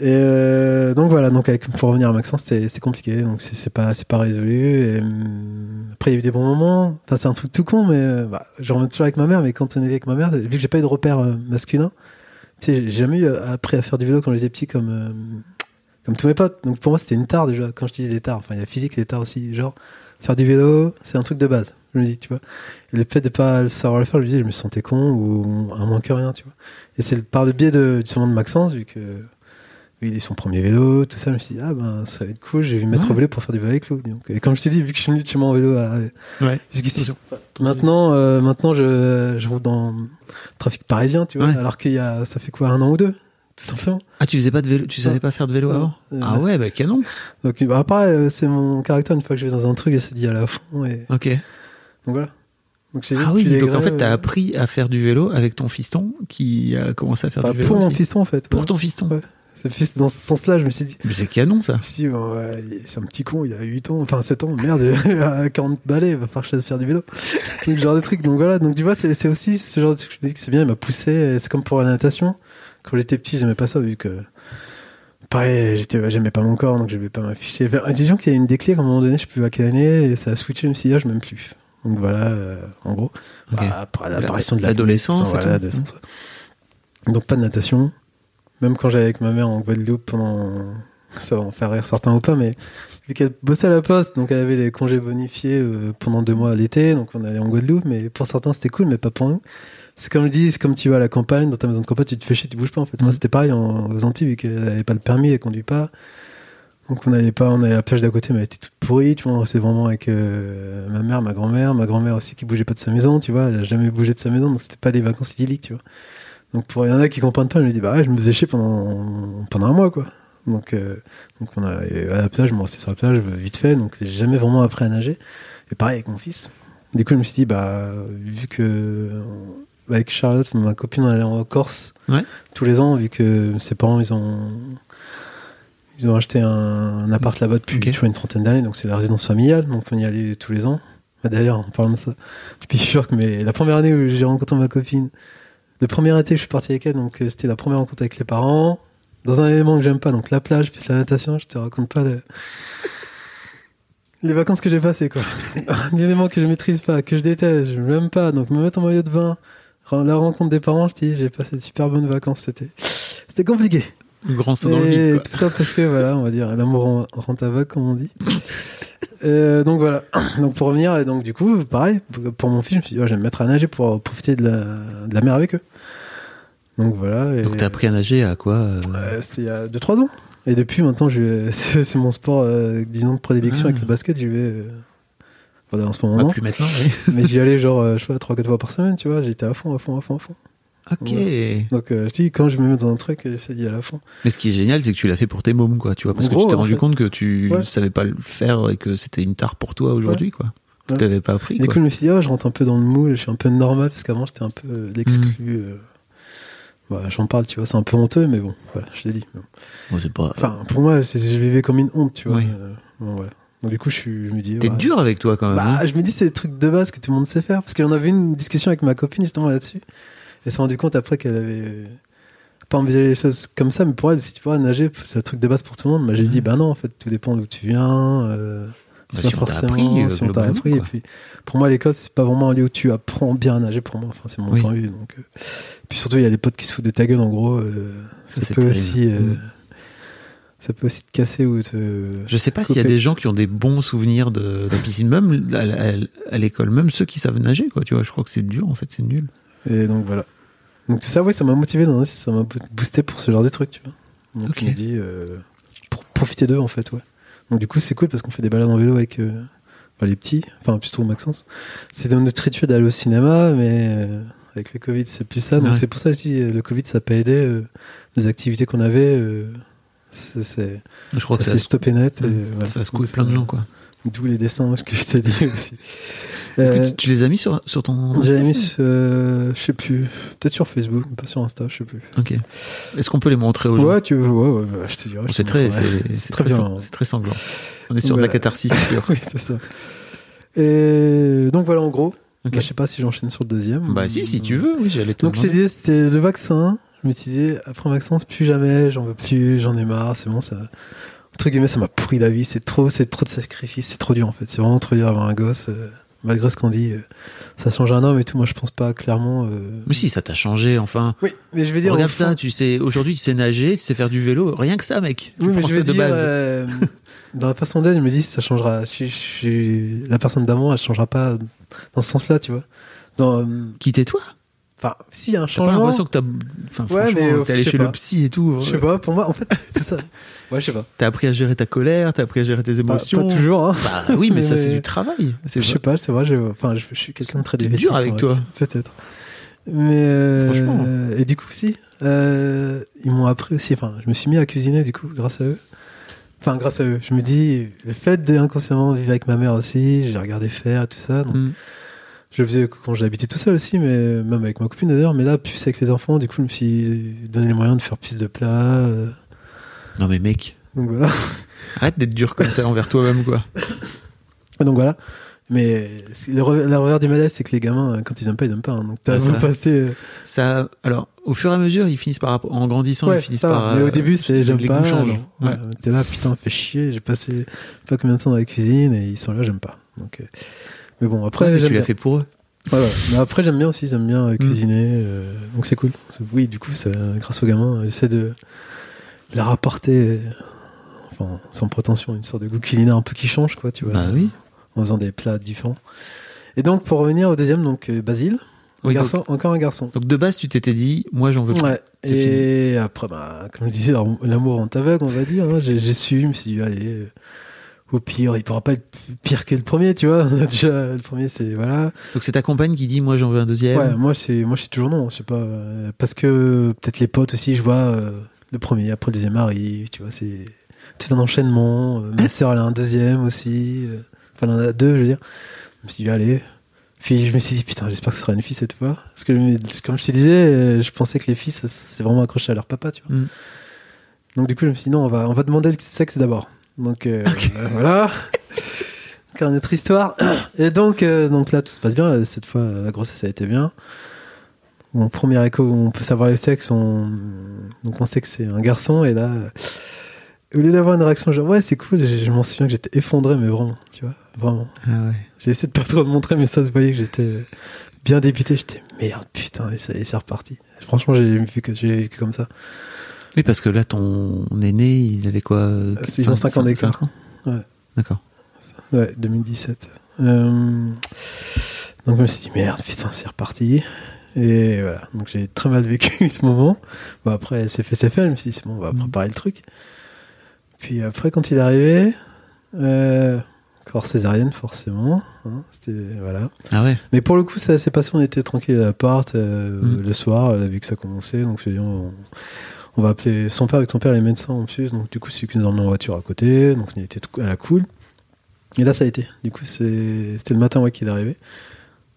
Et euh, donc voilà, donc pour revenir à Maxence, c'était compliqué, donc c'est pas résolu. Hum, après il y a eu des bons moments. Enfin c'est un truc tout con, mais euh, bah, je reviens toujours avec ma mère. Mais quand on est avec ma mère, vu que j'ai pas eu de repère euh, masculin, tu sais, j'ai jamais eu euh, appris à faire du vélo quand j'étais petit comme euh, comme tous mes potes. Donc pour moi c'était une tare déjà. Quand je dis des tares, enfin il y a physique des tares aussi. Genre faire du vélo, c'est un truc de base. Je me dis, tu vois. Et le fait de pas savoir le faire, je me sentais con ou à moins que rien, tu vois. Et c'est par le biais de, justement de Maxence, vu que il est son premier vélo, tout ça, je me suis dit, ah ben, ça va être cool, j'ai vu mettre Ouais. au vélo pour faire du vélo avec lui. Donc, et comme je t'ai dit, vu que je suis venu de chez moi en vélo à, Ouais. jusqu'ici. Maintenant, euh, maintenant, je, je roule dans le trafic parisien, tu vois, Ouais. alors qu'il y a, ça fait quoi, un an ou deux, tout simplement. Ah, tu faisais pas de vélo, tu savais pas faire de vélo avant Euh, Ah ouais, bah canon. Donc, bah, après, euh, c'est mon caractère, une fois que je vais dans un truc, j'essaie d'y aller à fond, et Ok. donc voilà. Donc, Ah oui, donc en fait, t'as appris à faire du vélo avec ton fiston qui a commencé à faire bah, du vélo. pour mon aussi. fiston, en fait. Pour ouais. ton fiston. Ouais. C'est plus dans ce sens-là, je me suis dit, Mais c'est canon ça. Dit, bon, ouais, c'est un petit con, il a 8 ans, enfin 7 ans, merde, à 40 balais, il va falloir que je laisse faire du vélo. Donc, genre de truc. Donc voilà, donc tu vois, c'est aussi ce genre de truc, je me dis que c'est bien, il m'a poussé, c'est comme pour la natation. Quand j'étais petit, j'aimais pas ça, vu que, pareil, j'étais, j'aimais pas mon corps, donc je vais pas m'afficher. Disons qu'il y a une déclic à un moment donné, je sais plus à quelle année, et ça a switché, je me suis dit, ah, je m'aime plus. Donc voilà, euh, en gros. Ok. Bah, après l'apparition de la L'adolescence voilà, ouais. Donc pas de natation. Même quand j'allais avec ma mère en Guadeloupe pendant. Ça va en faire rire certains ou pas, mais vu qu'elle bossait à la poste, donc elle avait des congés bonifiés euh, pendant deux mois à l'été, donc on allait en Guadeloupe, mais pour certains c'était cool, mais pas pour nous. C'est comme je dis, c'est comme tu vas à la campagne, dans ta maison de campagne, tu te fais chier, tu bouges pas en fait. Moi Mhm. c'était pareil en, aux Antilles, vu qu'elle avait pas le permis, elle conduit pas. Donc on n'allait pas, on allait à la plage d'à côté, mais elle était toute pourrie, tu vois, on restait vraiment avec euh, ma mère, ma grand-mère, ma grand-mère aussi qui bougeait pas de sa maison, tu vois, elle a jamais bougé de sa maison, donc c'était pas des vacances idylliques, tu vois. Donc pour il y en a qui comprennent pas, je me dis bah ouais, je me faisais chier pendant pendant un mois quoi. Donc euh, donc on a à la plage, je me restais sur la plage vite fait, donc j'ai jamais vraiment appris à nager. Et pareil avec mon fils. Du coup, je me suis dit, bah, vu que avec Charlotte, ma copine, on allait en Corse Ouais. tous les ans, vu que ses parents, ils ont, ils ont acheté un, un appart là-bas depuis Ok. tu vois, une trentaine d'années, donc c'est la résidence familiale, donc on y allait tous les ans. Bah, D'ailleurs, en parlant de ça, je suis sûr que mais la première année où j'ai rencontré ma copine, le premier été, je suis parti avec elle, donc euh, c'était la première rencontre avec les parents. Dans un élément que j'aime pas, donc la plage, puis la natation, je te raconte pas le- les vacances que j'ai passées, quoi. un élément que je maîtrise pas, que je déteste, je m'aime pas, donc me mettre en maillot de bain, la rencontre des parents, je te dis, j'ai passé de super bonnes vacances, c'était, c'était compliqué. Le grand saut dans le vide. tout ça parce que, voilà, on va dire, l'amour rend aveugle, comme on dit. Euh, donc voilà. Donc pour revenir, et donc du coup, pareil, pour mon fils, je me suis dit, ouais, je vais me mettre à nager pour profiter de la, de la mer avec eux. Donc voilà. Et, Donc t'as appris à nager à quoi euh, C'était il y a 2-3 ans. Et depuis, maintenant, je, c'est mon sport, euh, disons, de prédilection Ah. avec le basket. J'y vais. euh, voilà, en ce moment. plus maintenant, oui. mais j'y allais genre, je sais pas, 3-4 fois par semaine, tu vois. J'étais à fond, à fond, à fond, à fond. Ok. Donc euh, je dis, quand je me mets dans un truc, j'essaie d'y aller à fond. Mais ce qui est génial, c'est que tu l'as fait pour tes mômes, quoi, tu vois, parce En que gros, tu t'es en rendu fait. compte que tu Ouais. savais pas le faire et que c'était une tare pour toi aujourd'hui, quoi. Ouais. t'avais pas appris, du coup, je me suis dit, ah, je rentre un peu dans le moule, je suis un peu normal, parce qu'avant, j'étais un peu euh, l'exclu. euh. Voilà, J'en parle, tu vois, c'est un peu honteux, mais bon, voilà, je l'ai dit. Bon, pas... Enfin, pour moi, je vivais comme une honte, tu vois. Euh, bon, voilà. Donc, du coup, je, suis, je me dis. T'es ouais. dur avec toi, quand même. hein. Bah, je me dis, c'est des trucs de base que tout le monde sait faire. Parce qu'on avait une discussion avec ma copine, justement, là-dessus. Elle s'est rendu compte après qu'elle avait euh, pas envisagé les choses comme ça, mais pour elle, si tu vois, nager, c'est un truc de base pour tout le monde. J'ai Mhm. dit, bah non, en fait, tout dépend d'où tu viens. euh, Bah, c'est si pas on forcément appris, euh, si on t'a globalement, appris. Et puis, pour moi, l'école, c'est pas vraiment un lieu où tu apprends bien à nager pour moi. Enfin, c'est mon Oui. point de vue. Donc, euh, Puis surtout, il y a des potes qui se foutent de ta gueule, en gros. euh, Ça, peut terrible. aussi. euh, Mhm. Ça peut aussi te casser ou te. Je sais pas s'il y a des gens qui ont des bons souvenirs de, de la piscine, même à, à- à l'école, même ceux qui savent nager, quoi, tu vois. Je crois que c'est dur, en fait, c'est nul. Et donc voilà. Donc tout ça, ouais, ça m'a motivé, dans- ça m'a boosté pour ce genre de truc, tu vois. Donc je me dis, euh, pour profiter d'eux en fait, ouais. Donc du coup, c'est cool parce qu'on fait des balades en vélo avec euh, bah, les petits, enfin plutôt Maxence. C'est dans notre rituel d'aller au cinéma, mais euh, avec le Covid, c'est plus ça. Donc Ouais. c'est pour ça aussi, euh, le Covid, ça n'a pas aidé. euh, les activités qu'on avait, euh, c'est- c'est Je crois ça que s'est ça, stoppé net. et, Mm. ça se coule plein de gens, quoi. D'où les dessins, ce que je t'ai dit aussi. Est-ce que Euh, tu, tu les as mis sur, sur ton. Insta, mis, ça sur, euh, je sais plus, peut-être sur Facebook, mais pas sur Insta, je sais plus. Ok. Est-ce qu'on peut les montrer aux gens Ouais, tu veux, ouais, ouais, je te dirai. Bon, je C'est te très, c'est, très bien. sang- c'est très sanglant. On est sur de la catharsis oui, c'est ça. Et donc voilà, en gros. Ok. Bah, je sais pas si j'enchaîne sur le deuxième. Bah si, si tu veux, oui, j'allais te Donc je demander. dit, c'était le vaccin. Je me disais, après Maxence, plus jamais, j'en veux plus, j'en ai marre, c'est bon, ça. Entre guillemets, ça m'a pourri la vie, c'est trop, c'est trop de sacrifices, c'est trop dur en fait. C'est vraiment trop dur d'avoir un gosse. euh, malgré ce qu'on dit, euh, ça change un homme et tout. Moi, je pense pas clairement. euh, Mais si, ça t'a changé, enfin. Oui, mais je vais dire. Regarde fond- ça, tu sais, aujourd'hui tu sais nager, tu sais faire du vélo, rien que ça, mec. Tu Oui, mais je vais de dire, base. dans la façon d'être, je me dis, ça changera. Je, je, je- la personne d'avant, elle changera pas dans ce sens-là, tu vois. Dans, euh, Quitter-toi Enfin, si, il y a un J'ai pas changement. l'impression que t'as. Enfin, Ouais, franchement, mais, euh, t'es allé chez pas. le psy et tout. Je sais pas, pour moi, en fait, c'est ça. Ouais, je sais pas. T'as appris à gérer ta colère, t'as appris à gérer tes Pas, émotions. pas toujours, hein. Bah oui, mais, ça c'est du travail. Je sais pas, c'est vrai, je, enfin, je, je suis quelqu'un de très dur avec toi. Peut-être. Mais, euh, Franchement. Et du coup, si, euh, ils m'ont appris aussi, enfin, je me suis mis à cuisiner, du coup, grâce à eux. Enfin, grâce à eux. Je me dis, le fait d'inconsciemment vivre avec ma mère aussi, j'ai regardé faire, tout ça. donc Mm. Je le faisais quand j'habitais tout seul aussi, mais même avec ma copine d'ailleurs. Mais là, plus avec les enfants, du coup, je me suis donné les moyens de faire plus de plats. euh, Non mais mec, donc voilà. arrête d'être dur comme ça envers toi-même quoi. Donc voilà. Mais c'est- le, revers, le revers du médaille, c'est que les gamins, quand ils aiment pas, ils aiment pas. hein. Donc t'as Ouais, beau ça. passer. euh, Ça, alors, au fur et à mesure, ils finissent par, en grandissant, ils finissent ça va. par. Mais euh, au début, c'est j'aime les pas. goûts changent. non. Ouais. Ouais, T'es là, putain, fait chier. J'ai passé pas combien de temps dans la cuisine et ils sont là, j'aime pas. Donc, euh, mais bon, après, Ouais, mais tu l'as fait pour eux. Ouais, ouais. Mais après, j'aime bien aussi, j'aime bien euh, Mm. cuisiner. euh, donc c'est cool. Oui, du coup, ça, grâce aux gamins, j'essaie de leur apporter, enfin, sans prétention, une sorte de goût culinaire un peu qui change, quoi, tu vois. Bah oui. En faisant des plats différents. Et donc, pour revenir au deuxième, donc euh, Basile, un Oui, garçon, encore un garçon. Donc de base, tu t'étais dit, moi j'en veux plus. Ouais. Et après, bah, comme je disais, l'amour en aveugle, on va dire. hein, j'ai, su, je me suis dit, allez, au pire, il pourra pas être pire que le premier, tu vois. Déjà, le premier, c'est voilà. Donc c'est ta compagne qui dit, moi j'en veux un deuxième. Ouais, moi, c'est, moi, je suis toujours non. Je sais pas, euh, parce que peut-être les potes aussi, je vois euh, le premier, après le deuxième arrive, tu vois, c'est tout un enchaînement. Euh, ma sœur, elle a un deuxième aussi. Enfin, elle en a deux, je veux dire. Je me suis dit, allez, Puis je me suis dit, putain, j'espère que ce sera une fille cette fois. Parce que, comme je te disais, je pensais que les filles, c'est vraiment accroché à leur papa, tu vois. Mm. Donc du coup, je me suis dit, non, on va, on va demander le sexe d'abord. Donc euh, euh, voilà. Encore une autre histoire. Et donc, euh, donc là, tout se passe bien. Cette fois, la grossesse a été bien. Mon premier écho, on peut savoir les sexes. On... Donc on sait que c'est un garçon. Et là, au lieu d'avoir une réaction genre, ouais, c'est cool, je, je m'en souviens que j'étais effondré, mais vraiment, tu vois, vraiment. Ah ouais. J'ai essayé de pas trop le montrer, mais ça se voyait que j'étais bien dépité. J'étais merde, putain, et ça et c'est reparti. Franchement, j'ai vu que j'ai vécu comme ça. Oui, parce que là, ton aîné, ils avaient quoi euh, Ils ont 5 ans d'écart. cinq ans Ouais. D'accord. Ouais, 2017. Euh, donc je me suis dit merde, putain, c'est reparti. Et voilà, donc j'ai très mal vécu ce moment. Bon après, c'est fait, c'est fait. Je me suis dit c'est bon, on va Mhm. préparer le truc. Puis après, quand il est arrivé, euh, corps césarienne forcément. hein, C'était voilà. Ah ouais. Mais pour le coup, ça s'est passé. On était tranquille à l'appart euh, Mhm. le soir, euh, vu que ça commençait. Donc je me suis dit, on, on va appeler son père avec son père les médecins en plus. Donc du coup, c'est qui nous emmenait en voiture à côté. Donc on était à la cool. Et là, ça a été. Du coup, c'était le matin ouais, qu'il est arrivé.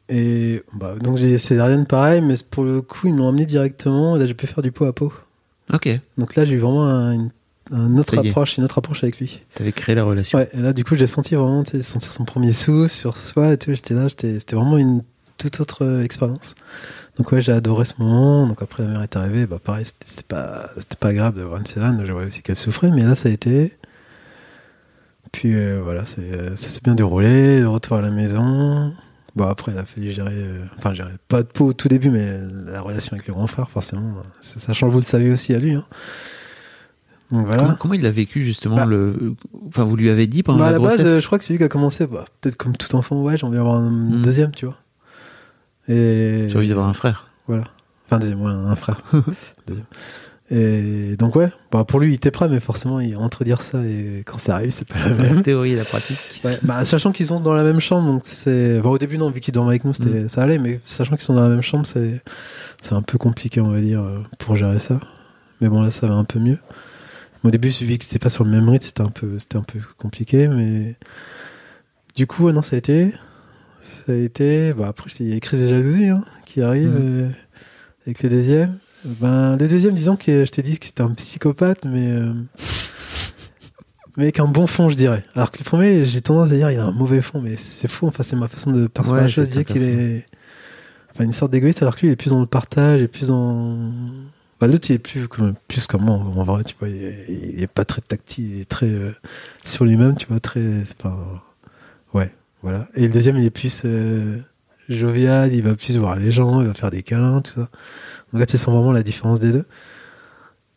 Et bah, donc j'ai césarienne pareil, mais pour le coup, ils m'ont emmené directement. Là, j'ai pu faire du pot à pot. Ok. Donc là, j'ai eu vraiment un, une, un autre approche, une autre approche avec lui. T'avais créé la relation. Ouais, et là, du coup, j'ai senti vraiment, sentir son premier souffle sur soi et tout. J'étais là, c'était vraiment une toute autre euh, expérience. Donc, ouais, j'ai adoré ce moment. Donc, après, la mère est arrivée. Bah, pareil, c'était, pas, c'était pas grave d'avoir une césarienne. Je voyais aussi qu'elle souffrait, mais là, ça a été. Puis, euh, voilà, c'est, ça s'est bien déroulé. De retour à la maison. Bon, après, il a fallu gérer, euh, enfin, gérer pas de peau au tout début, mais la relation avec le grand frère, forcément, ça, ça change le bout de sa vie aussi à lui. Hein. Donc, voilà. Comment, comment il a vécu justement Bah. le. Enfin, vous lui avez dit pendant Bah, à la la base, grossesse? euh, je crois que c'est lui qui a commencé. Bah, Peut-être comme tout enfant, ouais, j'ai envie d'avoir un Mm. deuxième, tu vois. Et J'ai envie d'avoir un frère. voilà. Enfin, deuxième, ouais, un frère. Et donc ouais, bah pour lui il était prêt, mais forcément il entre dire ça et quand ça arrive c'est pas la La même. théorie et la pratique. Ouais, bah sachant qu'ils sont dans la même chambre, donc c'est. Bon, au début non, vu qu'ils dorment avec nous, c'était Mm. ça allait, mais sachant qu'ils sont dans la même chambre, c'est c'est un peu compliqué on va dire euh, pour gérer ça. Mais bon là ça va un peu mieux. Au début, vu que c'était pas sur le même rythme, c'était un peu c'était un peu compliqué, mais du coup non ça a été ça a été. Bah après il y a les crises de jalousie hein, qui arrivent Mm. euh, avec le deuxième. Ben le deuxième disons que je t'ai dit que c'était un psychopathe, mais euh, mais avec un bon fond, je dirais. Alors que le premier, j'ai tendance à dire il a un mauvais fond, mais c'est fou. Enfin, c'est ma façon de percevoir Ouais, la chose. ta qu'il est, enfin, une sorte d'égoïste, alors que lui, il est plus dans le partage, il est plus dans. Bah, l'autre, il est plus comme, plus comme moi, en vrai, tu vois. Il est, il est pas très tactile, il est très euh, sur lui-même, tu vois, très. C'est pas. Ouais, voilà. Et le deuxième, il est plus euh, jovial, il va plus voir les gens, il va faire des câlins, tout ça. Donc là, tu sens vraiment la différence des deux.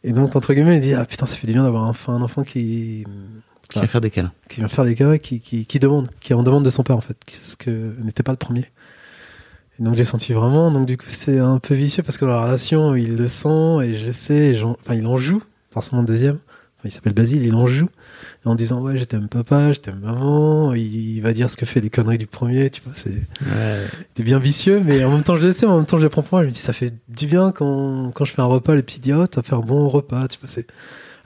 Et donc, entre guillemets, il dit Ah putain, ça fait du bien d'avoir enfin un enfant qui Qui va faire des câlins. qui vient faire des câlins, qui, qui, qui demande, qui en demande de son père en fait, ce que n'était pas le premier. Et donc j'ai senti vraiment, donc du coup c'est un peu vicieux parce que dans la relation il le sent et je sais, et enfin il en joue, forcément le deuxième, Enfin, il s'appelle Basile, il en joue, en disant ouais je t'aime papa, je t'aime maman, il, il va dire ce que fait les conneries du premier, tu vois, c'est c'est bien vicieux, mais en même temps je le sais, en même temps je le prends pour moi, je me dis ça fait du bien quand, quand je fais un repas, le petit dit oh t'as fait un bon repas, tu vois, c'est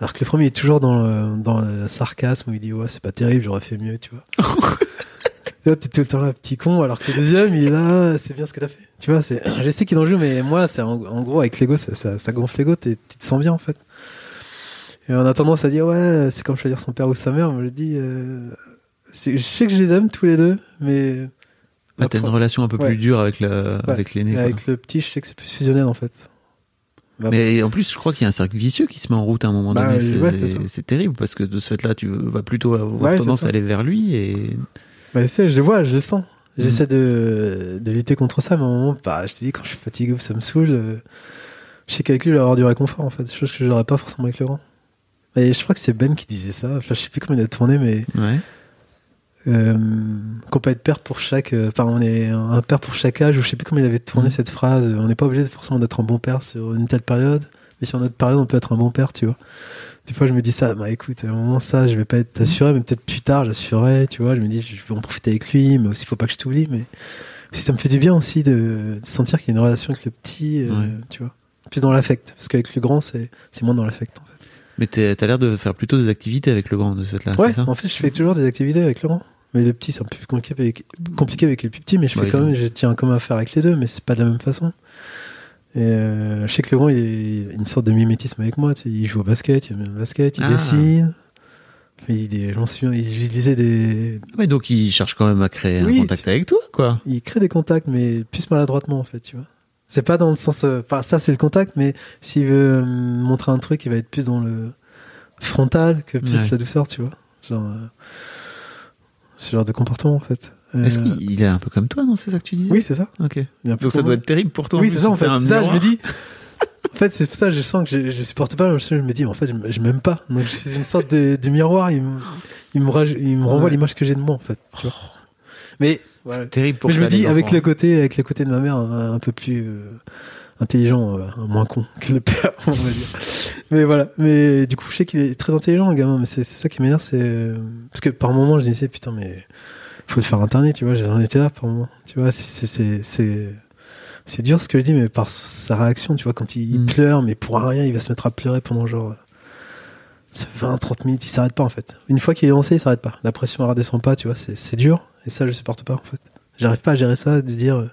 alors que le premier est toujours dans le, dans le sarcasme où il dit ouais c'est pas terrible, j'aurais fait mieux, tu vois. Là, t'es tout le temps là, petit con, alors que le deuxième, il est là, c'est bien ce que t'as fait. Tu vois, c'est, je sais qu'il en joue, mais moi, c'est en, en gros, avec l'ego, ça, ça, ça gonfle l'ego, tu te sens bien, en fait. Et on a tendance à dire, ouais, c'est comme choisir son père ou sa mère. Moi, je dis, euh, je sais que je les aime tous les deux, mais Bah, t'as une relation un peu Ouais. plus dure avec, le, Ouais. avec l'aîné. avec le petit, je sais que c'est plus fusionnel, en fait. Bah, Mais en plus, je crois qu'il y a un cercle vicieux qui se met en route à un moment Bah, donné. C'est- terrible parce que de ce fait-là, tu vas plutôt avoir tendance à aller vers lui et Bah, sais, je le vois, je le sens. Mm. J'essaie de, de lutter contre ça, mais à un moment, bah, je te dis, quand je suis fatigué ou ça me saoule, euh, je sais qu'avec lui, il va avoir du réconfort, en fait. Chose que je n'aurais pas forcément avec le grand. Et je crois que c'est Ben qui disait ça. Enfin, je sais plus comment il a tourné, mais ouais. euh, qu'on peut être père pour chaque. euh, Enfin, on est un père pour chaque âge, ou je sais plus comment il avait tourné Mm. cette phrase. On n'est pas obligé forcément d'être un bon père sur une telle période, mais sur notre période, on peut être un bon père, tu vois. Des fois, je me dis ça, bah écoute, à un moment, ça, je vais pas être assuré, mais peut-être plus tard, j'assurerai, tu vois. Je me dis, je vais en profiter avec lui, mais aussi, faut pas que je t'oublie, mais si ça me fait du bien aussi de, de sentir qu'il y a une relation avec le petit, euh, Ouais. tu vois. Plus dans l'affect, parce qu'avec le grand, c'est moins dans l'affect, en fait. Mais t'as l'air de faire plutôt des activités avec le grand de ce fait-là. Ouais, ça? en fait, je fais toujours des activités avec Laurent. Mais le petit, c'est un peu plus compliqué avec, compliqué avec les plus petits, mais je fais Bah, quand oui. même, je tiens comme à faire avec les deux, mais c'est pas de la même façon. Et euh, je sais que le grand, il est une sorte de mimétisme avec moi. Tu il joue au basket, il aime le basket, il Ah. dessine. J'en souviens, il, lisait des, Ouais, donc il cherche quand même à créer Oui, un contact avec toi, quoi. il crée des contacts, mais plus maladroitement en fait, tu vois. C'est pas dans le sens, euh, enfin ça c'est le contact, mais s'il veut euh, montrer un truc, il va être plus dans le frontal que plus Ouais. la douceur, tu vois. Genre, euh, ce genre de comportement en fait. Euh, Est-ce qu'il est un peu comme toi dans ces actes que tu disais? Oui, c'est ça. Ok. Donc ça doit être terrible pour toi. Oui, c'est ça en fait. ça, je me dis. En fait, c'est pour ça que je sens que je, je supporte pas. Je me dis, en fait, je, m'aime pas. Donc c'est une sorte de, de miroir. Il me, il me, il me renvoie Ouais. l'image que j'ai de moi en fait. tu vois. Mais C'est voilà. terrible pour Mais je me dis, avec enfants. le côté, avec le côté de ma mère, un, un peu plus euh, intelligent, euh, moins con que le père, on va dire. Mais voilà. Mais du coup, je sais qu'il est très intelligent, le gamin. Mais c'est c'est ça qui m'énerve, c'est euh, parce que par moment, je disais, putain, mais faut le faire interner, tu vois. J'en étais là par moment, tu vois. c'est- c'est c'est c'est dur ce que je dis, mais par sa réaction, tu vois, quand il, il Mm. pleure, mais pour rien, il va se mettre à pleurer pendant genre euh, 20, 30 minutes, il s'arrête pas en fait. Une fois qu'il est lancé, il s'arrête pas. La pression elle redescend pas, tu vois, c'est c'est dur, et ça je supporte pas en fait. J'arrive pas à gérer ça, de dire euh,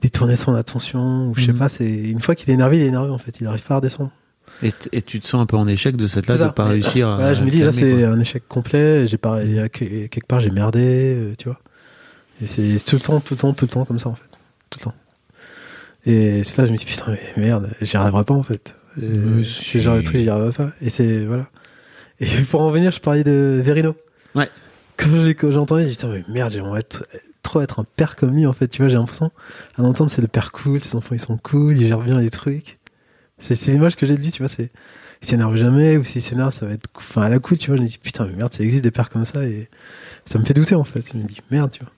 détourner son attention, ou je sais Mhm. pas, c'est une fois qu'il est énervé, il est énervé en fait, il arrive pas à redescendre. Et, et tu te sens un peu en échec de ce fait-là, C'est de pas réussir à. Voilà, je me dis, là c'est un échec complet, j'ai pas, quelque part j'ai merdé, euh, tu vois. Et c'est tout le temps, tout le temps, tout le temps comme ça en fait. Tout le temps. Et c'est là je me dis, putain, mais merde, j'y arriverai pas en fait. C'est le genre si. truc, j'y arriverai pas. Et c'est, voilà. Et pour en venir, je parlais de Verino. Ouais. Quand j'ai, quand j'ai dit, putain, mais merde, j'aimerais trop être un père comme lui en fait, tu vois, j'ai l'impression. À l'entendre, c'est le père cool, ses enfants ils sont cool, il gère bien les trucs. C'est, l'image que j'ai de lui, tu vois, c'est, il s'énerve jamais, ou s'il s'énerve, ça va être, enfin, à la coupe, tu vois, je me dis, putain, mais merde, ça existe des pères comme ça, et ça me fait douter, en fait. Je me dis, merde, tu vois.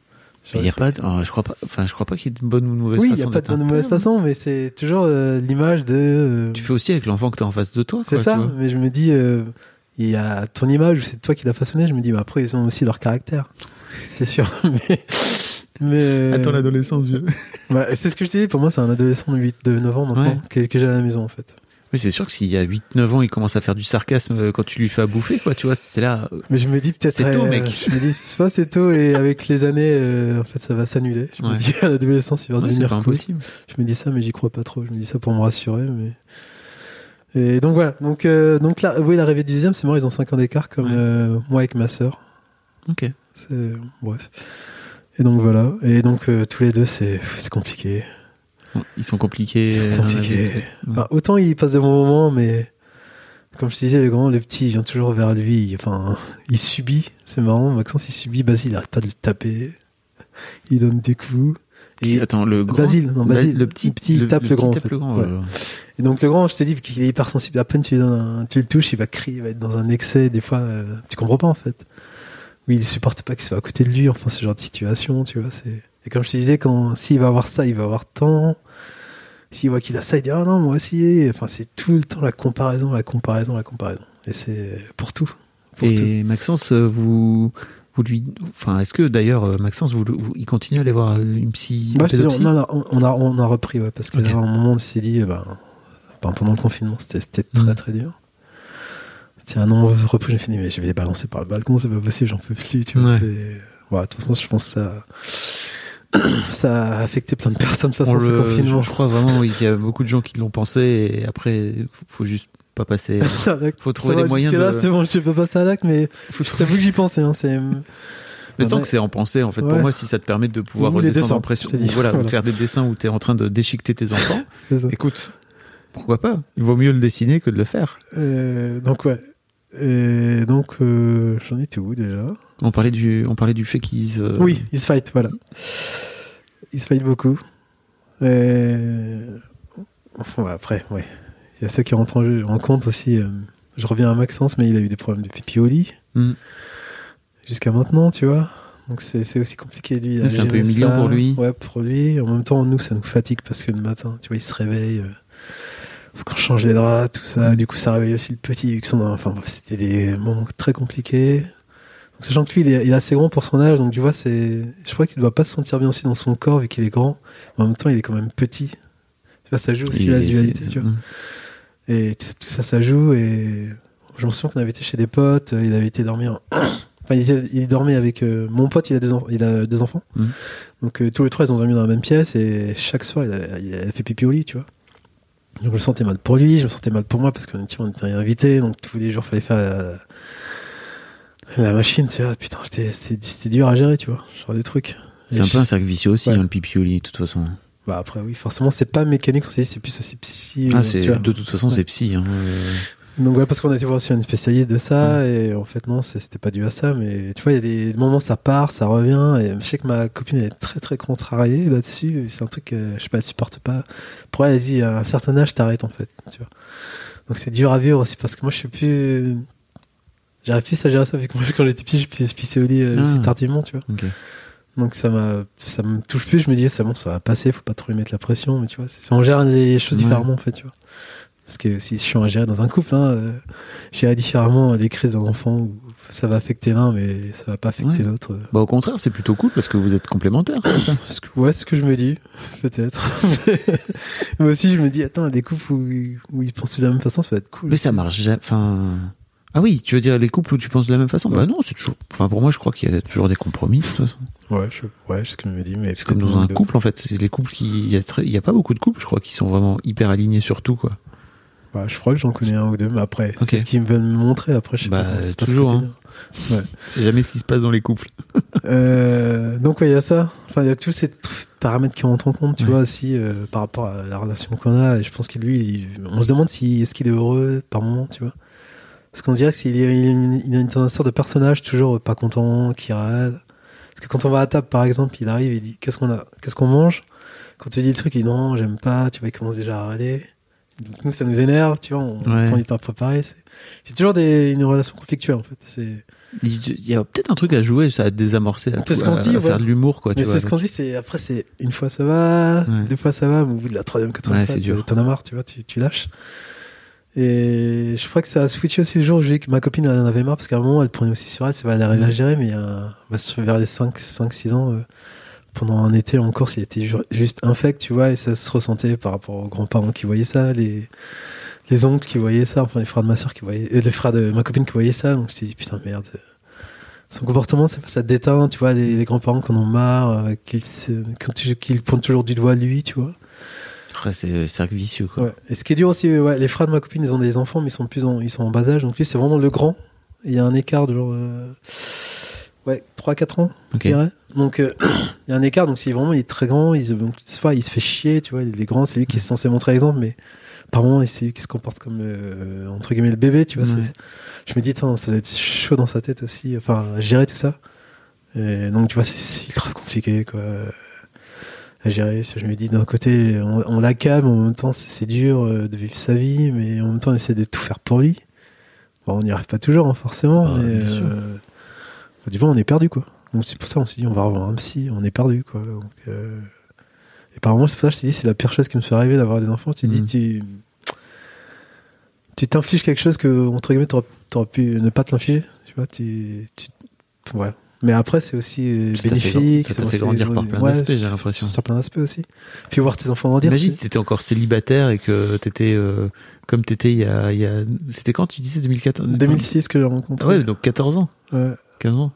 Il y a pas, de- oh, je crois pas, enfin, je crois pas qu'il y ait de bonne ou de mauvaise Oui, il façon. n'y a pas de bonne ou mauvaise père. façon, mais c'est toujours euh, l'image de. euh, Tu fais aussi avec l'enfant que t'as en face de toi. c'est ça, tu mais je me dis, euh, il y a ton image, ou c'est toi qui l'as façonné, je me dis, mais après, ils ont aussi leur caractère. C'est sûr, mais. mais euh, Attends l'adolescence, vieux. bah, c'est ce que je te dis, pour moi, c'est un adolescent de 8, de 9 ans maintenant, Ouais. que, que j'ai à la maison, en fait. Oui, c'est sûr que s'il y a 8-9 ans, il commence à faire du sarcasme euh, quand tu lui fais à bouffer, quoi, tu vois, c'est là. euh, Mais je me dis peut-être. C'est tôt, euh, mec. Je me dis, soit c'est tôt et avec les années, euh, en fait, ça va s'annuler. Je Ouais. me dis, à l'adolescence, il va ouais, c'est devenir pas cool. impossible. Je me dis ça, mais j'y crois pas trop. Je me dis ça pour me rassurer, mais. Et donc voilà. Donc, euh, donc là, oui, l'arrivée du deuxième, c'est mort. Ils ont 5 ans d'écart, comme Ouais. euh, moi avec ma sœur. Ok. C'est bref. Et donc voilà. Et donc euh, tous les deux, c'est c'est compliqué. Ils sont compliqués. Ils sont euh, compliqués. Enfin, autant ils passent des bons moments, mais comme je te disais, le grand, le petit, il vient toujours vers lui. Enfin, il subit. C'est marrant. Maxence, il subit. Basile, il arrête pas de le taper. Il donne des coups. Et, Attends, le grand. Basile, non, Basile. Le petit, Le petit, il tape le grand, en fait. grand, Ouais. ouais. et donc le grand, je te dis qu'il est hypersensible. À peine tu un- le touches, il va crier, il va être dans un excès. Des fois, euh, tu comprends pas en fait. Oui, il supporte pas qu'il soit à côté de lui. Enfin, ce genre de situation, tu vois. C'est et comme je te disais, quand s'il va avoir ça, il va avoir tant. S'il voit qu'il a ça, il dit ah non moi aussi. Enfin, c'est tout le temps la comparaison, la comparaison, la comparaison. Et c'est pour tout. Pour tout. Et Maxence, vous, vous lui, enfin, est-ce que d'ailleurs euh, Maxence, vous, vous- il continue à aller voir euh, une psy, une non, non, on on a, on a repris, ouais, parce qu'à un moment, on s'est dit, ben, ben, pendant le confinement, c'était très Mhm. très dur. Tiens, un an repris, suis dit, mais je vais les balancer par le balcon, c'est pas possible, j'en peux plus, tu vois. Ouais. de toute façon, je pense que ça, ça a affecté plein de personnes de On façon, ce confinement. je, crois vraiment oui, qu'il y a beaucoup de gens qui l'ont pensé et après, faut juste pas passer. Faut trouver va, moyens de- c'est bon, je peux passer à l'acte, mais Faut je t'avoue que j'y pensais, hein, c'est. Mais tant que c'est en pensée, en fait, pour moi, si ça te permet de pouvoir Ou en pression, voilà, de faire des dessins où tu es en train de déchiqueter tes enfants, écoute, pourquoi pas? Il vaut mieux le dessiner que de le faire. Euh, donc, ouais. Et donc, euh, j'en étais où déjà? On parlait du, on parlait du fait qu'ils. euh, Oui, ils se fight, voilà. Ils se fight beaucoup. Et... Enfin, après, ouais. Il y a ça qui rentre en, jeu, en compte aussi. euh, Je reviens à Maxence, mais il a eu des problèmes de pipi au lit. Mm. Jusqu'à maintenant, tu vois. Donc c'est aussi compliqué lui. c'est un peu humiliant ça. pour lui. Ouais, pour lui. En même temps, nous, ça nous fatigue parce que le matin, tu vois, il se réveille. euh, faut qu'on change les draps, tout ça. Du coup, ça réveille aussi le petit. Vu que son, enfin, c'était des moments très compliqués. Donc, sachant que lui, il est, il est assez grand pour son âge, donc tu vois, c'est, je crois qu'il doit pas se sentir bien aussi dans son corps vu qu'il est grand. Mais en même temps, il est quand même petit. Tu vois, ça joue aussi et la dualité, tu vois. Mm. Et tout, tout ça, ça joue. Et je me souviens qu'on avait été chez des potes, euh, il avait été dormir Enfin, il, dormait avec mon pote. Il a deux, il a deux enfants. Mhm. Donc tous les trois, ils ont dormi dans la même pièce et chaque soir, il a, il a fait pipi au lit, tu vois. je me sentais mal pour lui, je me sentais mal pour moi parce qu'on était invités, donc tous les jours, il fallait faire la, machine, tu vois. Putain, c'était dur à gérer, tu vois, genre des trucs. C'est un peu un cercle vicieux aussi, hein, le pipi au lit, de toute façon. Bah après, oui, forcément, c'est pas mécanique, c'est plus aussi psy. Ah, de toute façon, c'est psy. Hein. Donc ouais, parce qu'on a été voir aussi une spécialiste de ça, et en fait non, c'était pas dû à ça, mais tu vois, il y a des moments ça part, ça revient, et je sais que ma copine elle est très très contrariée là-dessus, c'est un truc que je sais pas, elle supporte pas. Pour elle, elle dit à un certain âge t'arrêtes en fait, tu vois. Donc c'est dur à vivre aussi parce que moi je suis plus, j'arrive plus à gérer ça vu que moi quand j'étais petit je pissais au lit euh, ah. tardivement, tu vois. Donc ça m'a, ça me touche plus. Je me dis c'est bon, ça va passer, faut pas trop lui mettre la pression, mais tu vois, on gère les choses différemment en fait, tu vois. Parce que si je suis à gérer dans un couple, hein, euh, gérer différemment les crises d'un enfant où ça va affecter l'un, mais ça va pas affecter l'autre. Bah au contraire, c'est plutôt cool parce que vous êtes complémentaires. Ça. ouais, c'est ce que je me dis, peut-être. mais aussi, je me dis, attends, des couples où, où ils pensent de la même façon, ça va être cool. Mais ça marche, enfin. Ah oui, tu veux dire les couples où tu penses de la même façon? Bah non, c'est toujours. Enfin, pour moi, je crois qu'il y a toujours des compromis de toute façon. Ouais, je... ouais, c'est ce que je me dis. Mais c'est comme dans un couple, en fait. C'est les couples qui. Il y, a très... il y a pas beaucoup de couples, je crois, qui sont vraiment hyper alignés sur tout, quoi. Bah, je crois que j'en connais un ou deux, mais après, c'est ce qu'ils veulent me montrer. Après, je sais bah, pas. toujours. Hein. Ouais. c'est jamais ce qui se passe dans les couples. euh, donc, ouais, il y a ça. Enfin, il y a tous ces paramètres qui rentrent en compte, tu vois, aussi, euh, par rapport à la relation qu'on a. Et je pense que lui, on se demande si est-ce qu'il est heureux par moment, tu vois. Parce qu'on dirait qu'il a une sorte de personnage toujours pas content, qui râle. Parce que quand on va à table, par exemple, il arrive il dit qu'est-ce qu'on a, qu'est-ce qu'on mange? Quand tu dis le truc, il dit non, j'aime pas. Tu vois, il commence déjà à râler. Donc nous, ça nous énerve, tu vois. On prend du temps à préparer. C'est toujours des, une relation conflictuelle, en fait. C'est il y a peut-être un truc à jouer, ça à désamorcer, à, ce à, dit, à faire de l'humour, quoi. Mais c'est ce qu'on dit, c'est après, c'est une fois ça va, deux fois ça va, mais au bout de la troisième, quatrième ouais, fois, t'en as marre, tu vois, tu, tu lâches. Et je crois que ça a switché aussi le jour où j'ai que ma copine en avait marre parce qu'à un moment elle prenait aussi sur elle, ça va elle arriver à gérer, mais il y a bah, vers les 5, 5 6 ans, euh, pendant un été en Corse, il était juste infect, tu vois, et ça se ressentait par rapport aux grands-parents qui voyaient ça, les, les oncles qui voyaient ça, enfin les frères de ma soeur qui voyaient, euh, les frères de ma copine qui voyaient ça, donc je t'ai dit putain merde. Son comportement, c'est pas ça déteint, tu vois, les, grands-parents qui en ont marre, euh, qu'ils pointent toujours du doigt lui, tu vois c'est cercle vicieux, quoi. Ouais. Et ce qui est dur aussi, ouais, les frères de ma copine, ils ont des enfants, mais ils sont plus en, ils sont en bas âge. Donc lui, c'est vraiment le grand. Il y a un écart de genre, euh, ouais, 3-4 ans, je dirais. Donc, euh, il y a un écart. Donc, si vraiment, il est très grand, il, donc, fois, il se fait chier, tu vois. Il est grand, c'est lui qui est censé montrer l'exemple, mais par moment, c'est lui qui se comporte comme, euh, entre guillemets, le bébé, tu vois. Je me dis, ça doit être chaud dans sa tête aussi. Enfin, gérer tout ça. Et donc, tu vois, c'est ultra compliqué, quoi à gérer. Je me dis d'un côté, on, on l'accable, en même temps c'est dur euh, de vivre sa vie, mais en même temps on essaie de tout faire pour lui. Bon, on n'y arrive pas toujours, hein, forcément, ah, mais euh, du coup on est perdu quoi. Donc c'est pour ça on s'est dit on va revoir un psy, on est perdu quoi. Donc, euh... Et par moment c'est pour ça que je t'ai dit c'est la pire chose qui me soit arrivée d'avoir des enfants. Tu dis mm. tu tu t'infliges quelque chose que entre guillemets t'aurais, aurais pu ne pas te l'infliger. Tu vois, tu, tu ouais. Mais après, c'est aussi euh, bénéfique. Ça t'a fait, grandir par plein d'aspects, j'ai l'impression. Sur plein d'aspects aussi. Puis voir tes enfants grandir. Imagine si t'étais encore célibataire et que t'étais euh, comme t'étais il y a, il y a... C'était quand tu disais 2014 2006 que j'ai rencontré. ouais, donc 14 ans. Ouais. 15 ans.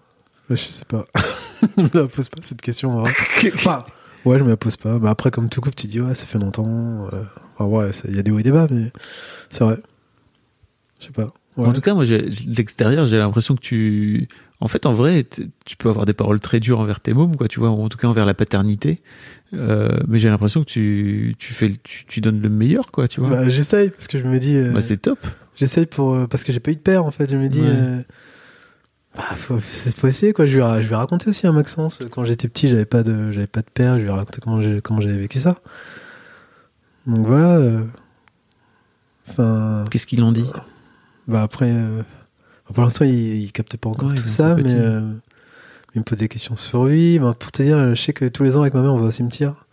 Ouais, je sais pas. je me la pose pas cette question. enfin, ouais, je me la pose pas. Mais après, comme tout couple, tu dis ouais, ça fait longtemps. Euh... Enfin, ouais, il y a des hauts et des bas, mais c'est vrai. Je sais pas. En tout cas, moi, de l'extérieur, j'ai l'impression que tu, en fait, en vrai, tu peux avoir des paroles très dures envers tes mômes, quoi, tu vois, en tout cas envers la paternité. Euh, mais j'ai l'impression que tu, tu fais, tu, tu, donnes le meilleur, quoi, tu vois. Bah, j'essaye parce que je me dis. Euh, bah, c'est top. J'essaye pour euh, parce que j'ai pas eu de père, en fait. Je me dis. Euh, bah, faut, faut essayer, quoi. Je vais, je vais raconter aussi à Maxence. Quand j'étais petit, j'avais pas de, j'avais pas de père. Je vais raconter comment j'ai, comment j'avais vécu ça. Donc voilà. Enfin. Qu'est-ce qu'ils l'ont dit? bah après, pour l'instant, il, il, capte pas encore tout ça, mais euh, il me pose des questions sur lui. Pour te dire, je sais que tous les ans avec ma mère, on va au cimetière,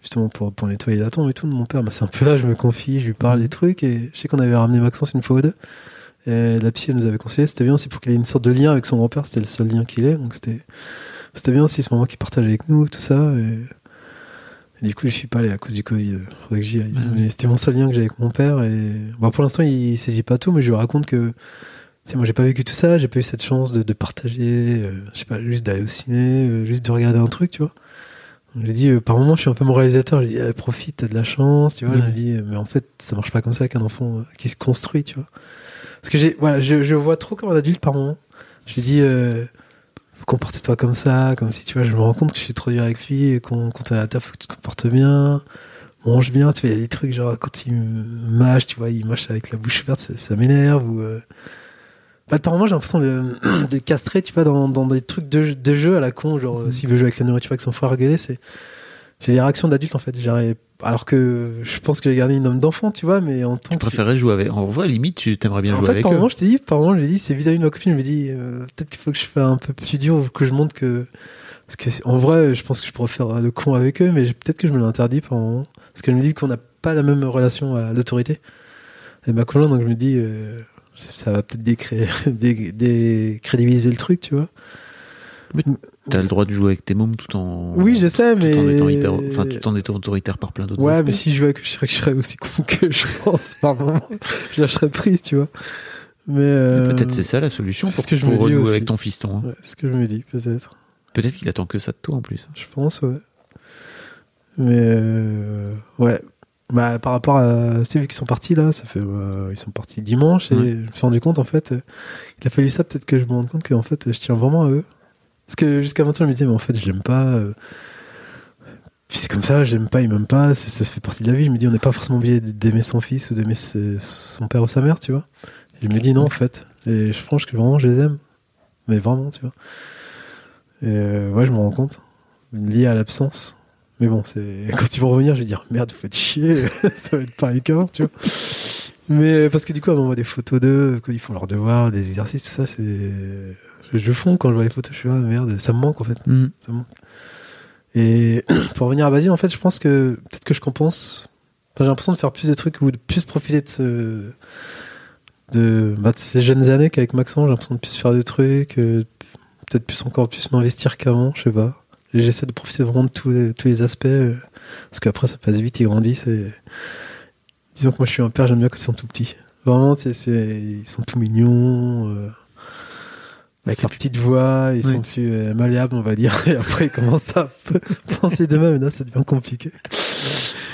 justement pour, pour nettoyer la tombe et tout de mon père. Bah, c'est un peu là, je me confie, je lui parle des trucs, et je sais qu'on avait ramené Maxence une fois ou deux. Et la psy elle nous avait conseillé, c'était bien aussi pour qu'il ait une sorte de lien avec son grand-père, c'était le seul lien qu'il ait, donc c'était c'était bien aussi ce moment qu'il partage avec nous, tout ça. Et du coup, je suis pas allé à cause du Covid. Faudrait que j'y aille. Ah mais c'était mon seul lien que j'avais avec mon père. Et bon, pour l'instant, il saisit pas tout, mais je lui raconte que c'est moi j'ai pas vécu tout ça, j'ai pas eu cette chance de, de partager, euh, je sais pas, juste d'aller au ciné, euh, juste de regarder un truc, tu vois. J'ai dit, euh, par moment, je suis un peu mon réalisateur. J'ai dit, eh, profite, t'as de la chance, tu vois. Ouais. Je dis, mais en fait, ça marche pas comme ça qu'un enfant qui se construit, tu vois. Parce que j'ai, voilà, je, je vois trop comme un adulte par moment. Je lui dis, comporte-toi comme ça, comme si, tu vois, je me rends compte que je suis trop dur avec lui, et qu'on, quand t'es à la table, faut que tu te comportes bien, mange bien, tu vois, il y a des trucs, genre, quand il mâche, tu vois, il mâche avec la bouche ouverte, ça, ça m'énerve, ou. Bah, par moment, j'ai l'impression de, de castrer, tu vois, dans, dans des trucs de, de jeu à la con, genre, euh, s'il veut jouer avec la nourriture avec son frère gueuler, c'est, j'ai des réactions d'adulte, en fait, j'arrive, alors que je pense que j'ai gardé une homme d'enfant, tu vois, mais en tant Tu que, préférais jouer avec. En vrai, limite, tu t'aimerais bien en jouer fait, avec par eux. moment, je t'ai dit, par moment, je lui dis, c'est vis-à-vis de ma copine, je me dis, euh, peut-être qu'il faut que je fasse un peu plus dur, ou que je montre que, parce que, en vrai, je pense que je pourrais faire le con avec eux, mais peut-être que je me l'interdis par moment. Parce qu'elle me dit qu'on n'a pas la même relation à l'autorité. Et ma conjointe, donc je me dis, euh, ça va peut-être décré- dé- décrédibiliser le truc, tu vois. T'as le droit de jouer avec tes mômes tout en. Oui, je sais, tout mais. en étant hyper. Enfin, tout en étant autoritaire par plein d'autres Ouais, aspects. mais si je jouais avec, je serais, je serais aussi con que je pense par moment. je lâcherais prise, tu vois. Mais. euh, Peut-être c'est ça la solution pour, ce que je pour me renouer avec ton fiston. hein. Ouais, c'est ce que je me dis, peut-être. Peut-être qu'il attend que ça de toi en plus. Je pense, ouais. Mais euh, ouais. Bah, par rapport à Steve qui sont partis là, ça fait euh, ils sont partis dimanche et Ouais. je me suis rendu compte en fait, euh, il a fallu ça peut-être que je me rende compte que en fait je tiens vraiment à eux. Parce que jusqu'à maintenant je me disais mais en fait je l'aime pas. euh, puis c'est comme ça, je l'aime pas, il m'aime pas, ça fait partie de la vie. Je me dis on n'est pas forcément obligé d'aimer son fils ou d'aimer son père ou sa mère, tu vois. Je me dis non en fait. Et je pense que vraiment je les aime. Mais vraiment, tu vois. Et euh, ouais, je me rends compte. Lié à l'absence. Mais bon, c'est quand ils vont revenir, je vais dire merde, vous faites chier, ça va être pareil qu'avant, tu vois. Mais parce que du coup, on m'envoie des photos d'eux, ils font leurs devoirs, des exercices, tout ça, c'est. Je, fonds quand je vois les photos, je suis là, merde, ça me manque en fait. Hmm. Ça me manque. Et pour revenir à Basile, en fait, je pense que peut-être que je compense. Enfin, j'ai l'impression de faire plus de trucs ou de plus profiter de ce. De, bah, de ces jeunes années qu'avec Maxence, j'ai l'impression de plus faire de trucs, euh, peut-être plus encore plus m'investir qu'avant, je sais pas. J'essaie de profiter vraiment de tous les, tous les aspects, euh, parce qu'après ça passe vite, ils grandissent et disons que moi je suis un père, j'aime bien quand ils sont tout petits. Vraiment, c'est, ils sont tout mignons, euh, avec leur petite voix, ils Oui. sont plus euh, malléables, on va dire, et après ils commencent à penser d'eux-mêmes, et là ça devient compliqué.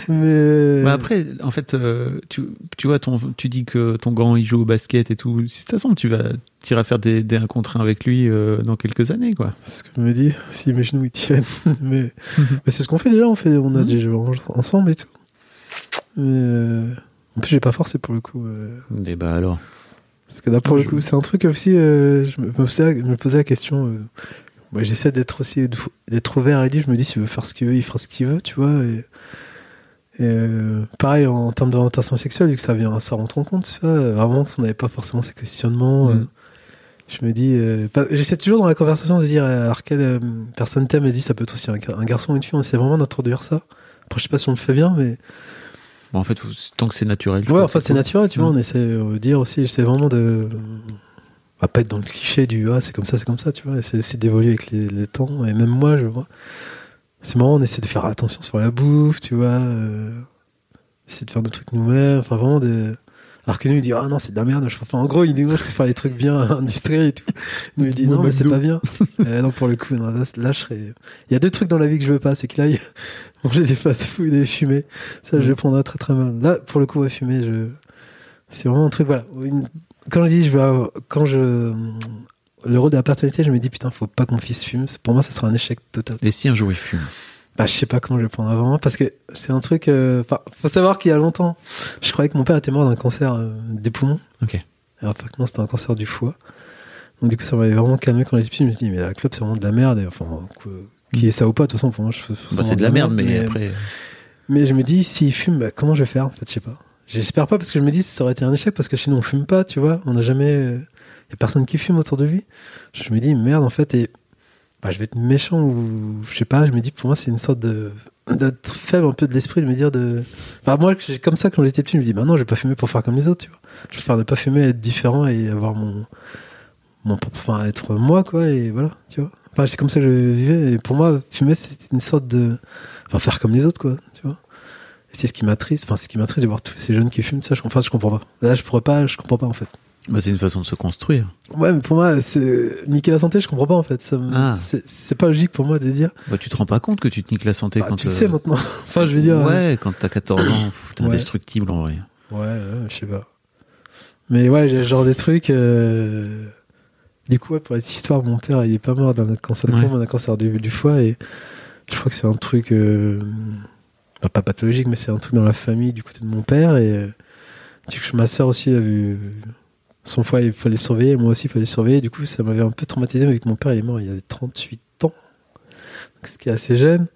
Mais, Mais après, en fait, euh, tu, tu vois, ton, tu dis que ton grand il joue au basket et tout. Si de toute façon, tu vas, iras faire des, des 1 contre 1 avec lui euh, dans quelques années, quoi. C'est ce que je me dis, si mes genoux ils tiennent. mais mais c'est ce qu'on fait déjà, on, fait, on a Mhm. déjà joué en- ensemble et tout. Mais, euh, en plus, j'ai pas forcé pour le coup. euh, Et bah alors. parce que là, pour Oh, le je- coup, c'est un truc aussi, euh, je me posais, je me posais la question. euh, moi, J'essaie d'être aussi d'être ouvert et dit, je me dis, s'il veut faire ce qu'il veut, il fera ce qu'il veut, tu vois. Et, euh, pareil, en termes d'orientation sexuelle, vu que ça vient, ça rentre en compte, tu vois. Vraiment, qu'on n'avait pas forcément ces questionnements. euh, Mhm. je me dis, euh, j'essaie toujours dans la conversation de dire, alors quelle euh, personne t'aime et dit, ça peut être aussi un, un garçon ou une fille, on essaie vraiment d'introduire ça. Après, je sais pas si on le fait bien, mais Bon, en fait, tant que c'est naturel. je ouais, enfin, c'est cool. naturel, tu vois, Mm. on essaie de dire aussi, j'essaie vraiment de, à pas être dans le cliché du, ah, c'est comme ça, c'est comme ça, tu vois, essayer aussi d'évoluer avec les, les temps, et même moi, je vois. C'est marrant, on essaie de faire attention sur la bouffe, tu vois, euh, essayer de faire des trucs nous-mêmes, enfin, vraiment des, alors que nous, il dit, ah non, c'est de la merde, enfin, en gros, il dit, moi, je préfère les trucs bien industriels et tout. Nous, il dit, non, mais c'est McDo. pas bien. Euh, non, pour le coup, non, là, là, je serais, il y a deux trucs dans la vie que je veux pas, c'est qu'il aille manger des fast-food et fumer. Ça, je Mm. le prendrais très très mal. Là, pour le coup, ouais, fumer, je, c'est vraiment un truc, voilà. Une- Quand je dis, je vais avoir- quand je, le rôle de la paternité, je me dis, putain, faut pas que mon fils fume. Pour moi, ça sera un échec total. Et si un jour il fume Bah, je sais pas comment je vais prendre avant, parce que c'est un truc, euh, faut savoir qu'il y a longtemps, je croyais que mon père était mort d'un cancer euh, des poumons. Ok. Et en fait, non, c'était un cancer du foie. Donc, du coup, ça m'avait vraiment calmé quand j'étais petit. Je me suis dit, mais la clope, c'est vraiment de la merde. Et, enfin, que- qui est ça ou pas, de toute façon, pour moi, je Bah, c'est de la merde, mais, après. mais je me dis, s'il fume, bah, comment je vais faire? En fait, je sais pas. J'espère pas parce que je me dis, ça aurait été un échec parce que chez nous, on fume pas, tu vois. On n'a jamais. Il y a personne qui fume autour de lui. Je me dis, merde, en fait, et bah, je vais être méchant ou je sais pas. Je me dis, pour moi, c'est une sorte de d'être faible un peu de l'esprit de me dire de bah moi comme ça quand j'étais petit je me dis bah non je vais pas fumer pour faire comme les autres tu vois je préfère ne pas fumer être différent et avoir mon mon enfin être moi quoi et voilà tu vois enfin c'est comme ça que je vivais et pour moi fumer c'est une sorte de enfin faire comme les autres quoi tu vois et c'est ce qui m'attriste enfin c'est ce qui m'attriste de voir tous ces jeunes qui fument ça je enfin je comprends pas là je pourrais pas je comprends pas en fait Bah, c'est une façon de se construire. Ouais, mais pour moi, c'est niquer la santé, je comprends pas en fait. Me- Ah. c'est- pas logique pour moi de dire. Bah, tu te rends pas compte que tu te niques la santé Bah, quand tu le euh, sais maintenant. enfin, je veux dire. euh, Ouais, quand t'as 14 ans, t'es Ouais. indestructible en vrai. Ouais, ouais, je sais pas. Mais ouais, j'ai genre des trucs. euh, Du coup, ouais, pour cette histoire, mon père, il est pas mort d'un cancer de Ouais. mais d'un cancer du, du foie. Et je crois que c'est un truc. euh, bah, pas pathologique, mais c'est un truc dans la famille du côté de mon père. Et euh, coup, ma soeur aussi a vu. Son foie, il fallait surveiller. Moi aussi, il fallait surveiller. Du coup, ça m'avait un peu traumatisé, vu que mon père, il est mort, il avait 38 ans. Ce qui est assez jeune.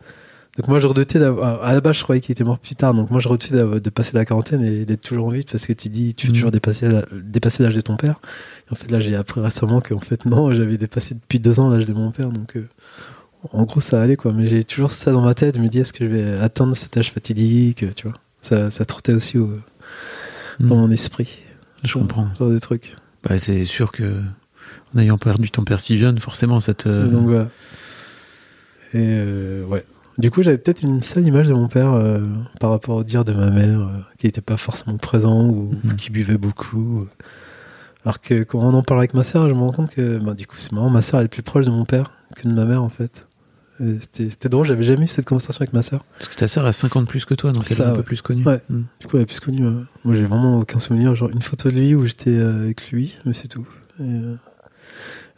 Donc moi je redoutais d'avoir à la base je croyais qu'il était mort plus tard donc moi je redoutais de passer la quarantaine et d'être toujours en vie parce que tu dis tu veux Mhm. toujours dépasser la- dépasser l'âge de ton père et en fait là j'ai appris récemment qu'en fait non j'avais dépassé depuis deux ans l'âge de mon père donc euh, en gros ça allait quoi mais j'ai toujours ça dans ma tête je me dis est-ce que je vais atteindre cet âge fatidique tu vois? Ça, ça trottait aussi au- dans Mm. mon esprit Je comprends. ce genre de trucs Bah, c'est sûr que en ayant perdu ton père si jeune, forcément, ça te. donc voilà et euh, ouais du coup, j'avais peut-être une sale image de mon père euh, par rapport au dire de ma mère, euh, qui n'était pas forcément présent ou Mhm. qui buvait beaucoup. Alors que quand on en parle avec ma sœur, je me rends compte que, bah, du coup, c'est marrant, ma sœur elle est plus proche de mon père que de ma mère en fait. Et C'était drôle, j'avais jamais eu cette conversation avec ma sœur. Parce que ta sœur a 50 plus que toi, donc elle est un peu plus connue. Ouais. Mm. Du coup, elle est plus connue. ouais. Moi, j'ai vraiment aucun souvenir. Genre, une photo de lui où j'étais euh, avec lui, mais c'est tout. Et, euh,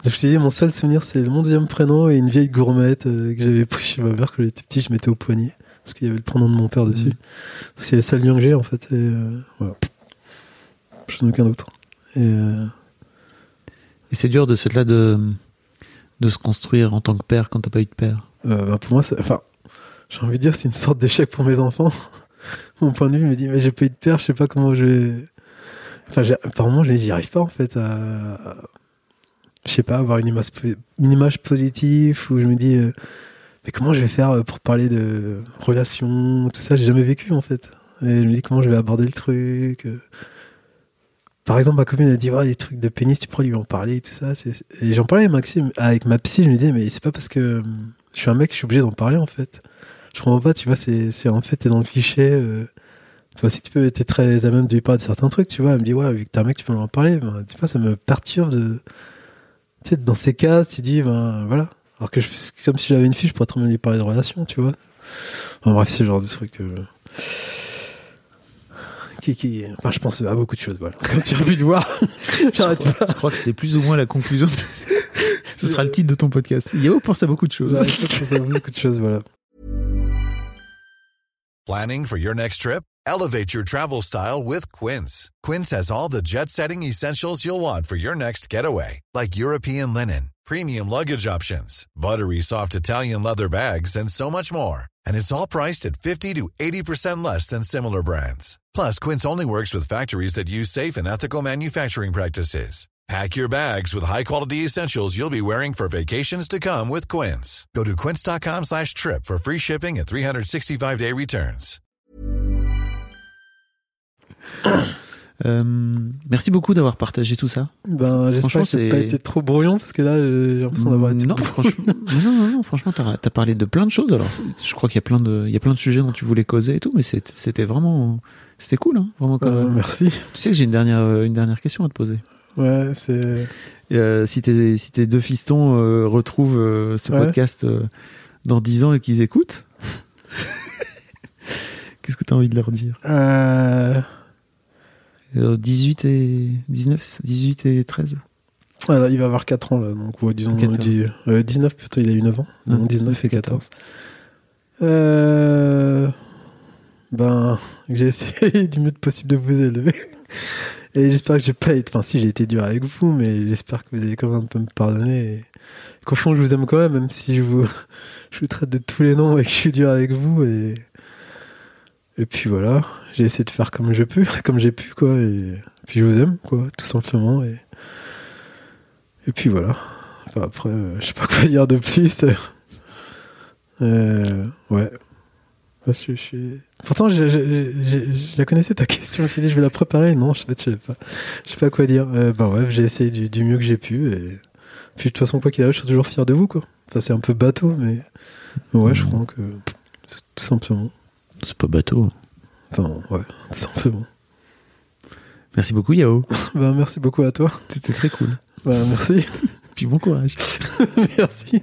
donc, je mon seul souvenir, c'est mon deuxième prénom et une vieille gourmette euh, que j'avais pris chez ma mère quand j'étais petit. Je mettais au poignet parce qu'il y avait le prénom de mon père dessus. Mhm. C'est le seul lien que j'ai, en fait. Et euh, voilà. Je n'ai aucun autre. Et euh, Et c'est dur de de se construire en tant que père quand t'as pas eu de père. Euh, bah, pour moi, enfin, j'ai envie de dire, c'est une sorte d'échec pour mes enfants. Mon point de vue me dit, mais j'ai pas eu de père, je sais pas comment je vais. Enfin, j'ai- par moment, j'y arrive pas en fait à. Je sais pas, avoir une image, une image positive où je me dis, euh, mais comment je vais faire euh, pour parler de relations, tout ça, j'ai jamais vécu en fait. Et je me dis, comment je vais aborder le truc. Par exemple, ma copine a dit, ouais, des trucs de pénis, tu pourrais lui en parler, tout ça. Et j'en parlais avec Maxime, avec ma psy, je me disais, mais c'est pas parce que je suis un mec, je suis obligé d'en parler en fait. Je comprends pas, tu vois, c'est, en fait, t'es dans le cliché. euh, toi aussi, tu peux être très à même de lui parler de certains trucs, tu vois. Elle me dit, ouais, vu que t'es un mec, tu peux en parler. Ben, tu vois, ça me perturbe de. Tu sais, dans ces cas, tu dis, ben voilà. Alors que je, c'est comme si j'avais une fille, je pourrais très bien lui parler de relations, tu vois. Enfin, bref, c'est le genre de truc. Qui, qui, enfin, je pense à beaucoup de choses, voilà. Quand tu as vu le voir, j'arrête pas. Je crois que c'est plus ou moins la conclusion. Ce sera le titre de ton podcast. Yao pense à beaucoup de choses. J'arrête pas de penser à beaucoup de choses, voilà. Planning for your next trip? Elevate your travel style with Quince. Quince has all the jet setting essentials you'll want for your next getaway, like European linen, premium luggage options, buttery soft Italian leather bags, and so much more. And it's all priced at 50 to 80% less than similar brands. Plus, Quince only works with factories that use safe and ethical manufacturing practices. Pack your bags with high-quality essentials you'll be wearing for vacations to come with Quince. Go to quince.com slash trip for free shipping and 365-day returns. Euh, merci beaucoup d'avoir partagé tout ça. Ben, j'espère Franchement, que ça n'a pas c'est- été trop brouillon parce que là, j'ai l'impression d'avoir été. non, franchement, non, non, non, franchement, t'as as parlé de plein de choses. Alors, c'est- je crois qu'il y a plein de, il y a plein de sujets dont tu voulais causer et tout, mais c'est- c'était vraiment, c'était cool, hein, vraiment. comme- Euh, merci. Tu sais que j'ai une dernière, une dernière question à te poser. Ouais, c'est. Euh, si, tes, si tes deux fistons euh, retrouvent euh, ce Ouais. podcast euh, dans 10 ans et qu'ils écoutent, qu'est-ce que tu as envie de leur dire? Euh... Euh, 18 et 19, c'est ça? 18 et 13 voilà, il va avoir 4 ans là, donc ouais, disons 14. dis- euh, 19 plutôt, il a eu 9 ans. Ah, donc 19 et 14. Euh... Ben, j'ai essayé du mieux possible de vous élever. Et j'espère que j'ai pas été. Enfin, si j'ai été dur avec vous, mais j'espère que vous allez quand même un peu me pardonner. Et qu'au fond, je vous aime quand même, même si je vous, je vous traite de tous les noms et que je suis dur avec vous. Et, et puis voilà, j'ai essayé de faire comme je peux, comme j'ai pu, quoi. Et puis je vous aime, quoi, tout simplement. Et, et puis voilà. Enfin, après, euh, je sais pas quoi dire de plus. Euh, ouais. Parce que je suis... Pourtant, je, je- je- je la connaissais ta question. Je me suis dit, je vais la préparer. Non, je sais pas, je sais pas, je sais pas quoi dire. Euh, bah ouais, j'ai essayé du, du mieux que j'ai pu. Et puis de toute façon, quoi qu'il arrive, je suis toujours fier de vous, quoi. Enfin, c'est un peu bateau, mais mais ouais, je crois que tout simplement. C'est pas bateau. Enfin, ouais, tout simplement. Merci beaucoup Yao. bah, merci beaucoup à toi. C'était très cool. Bah, merci. Puis bon courage. merci.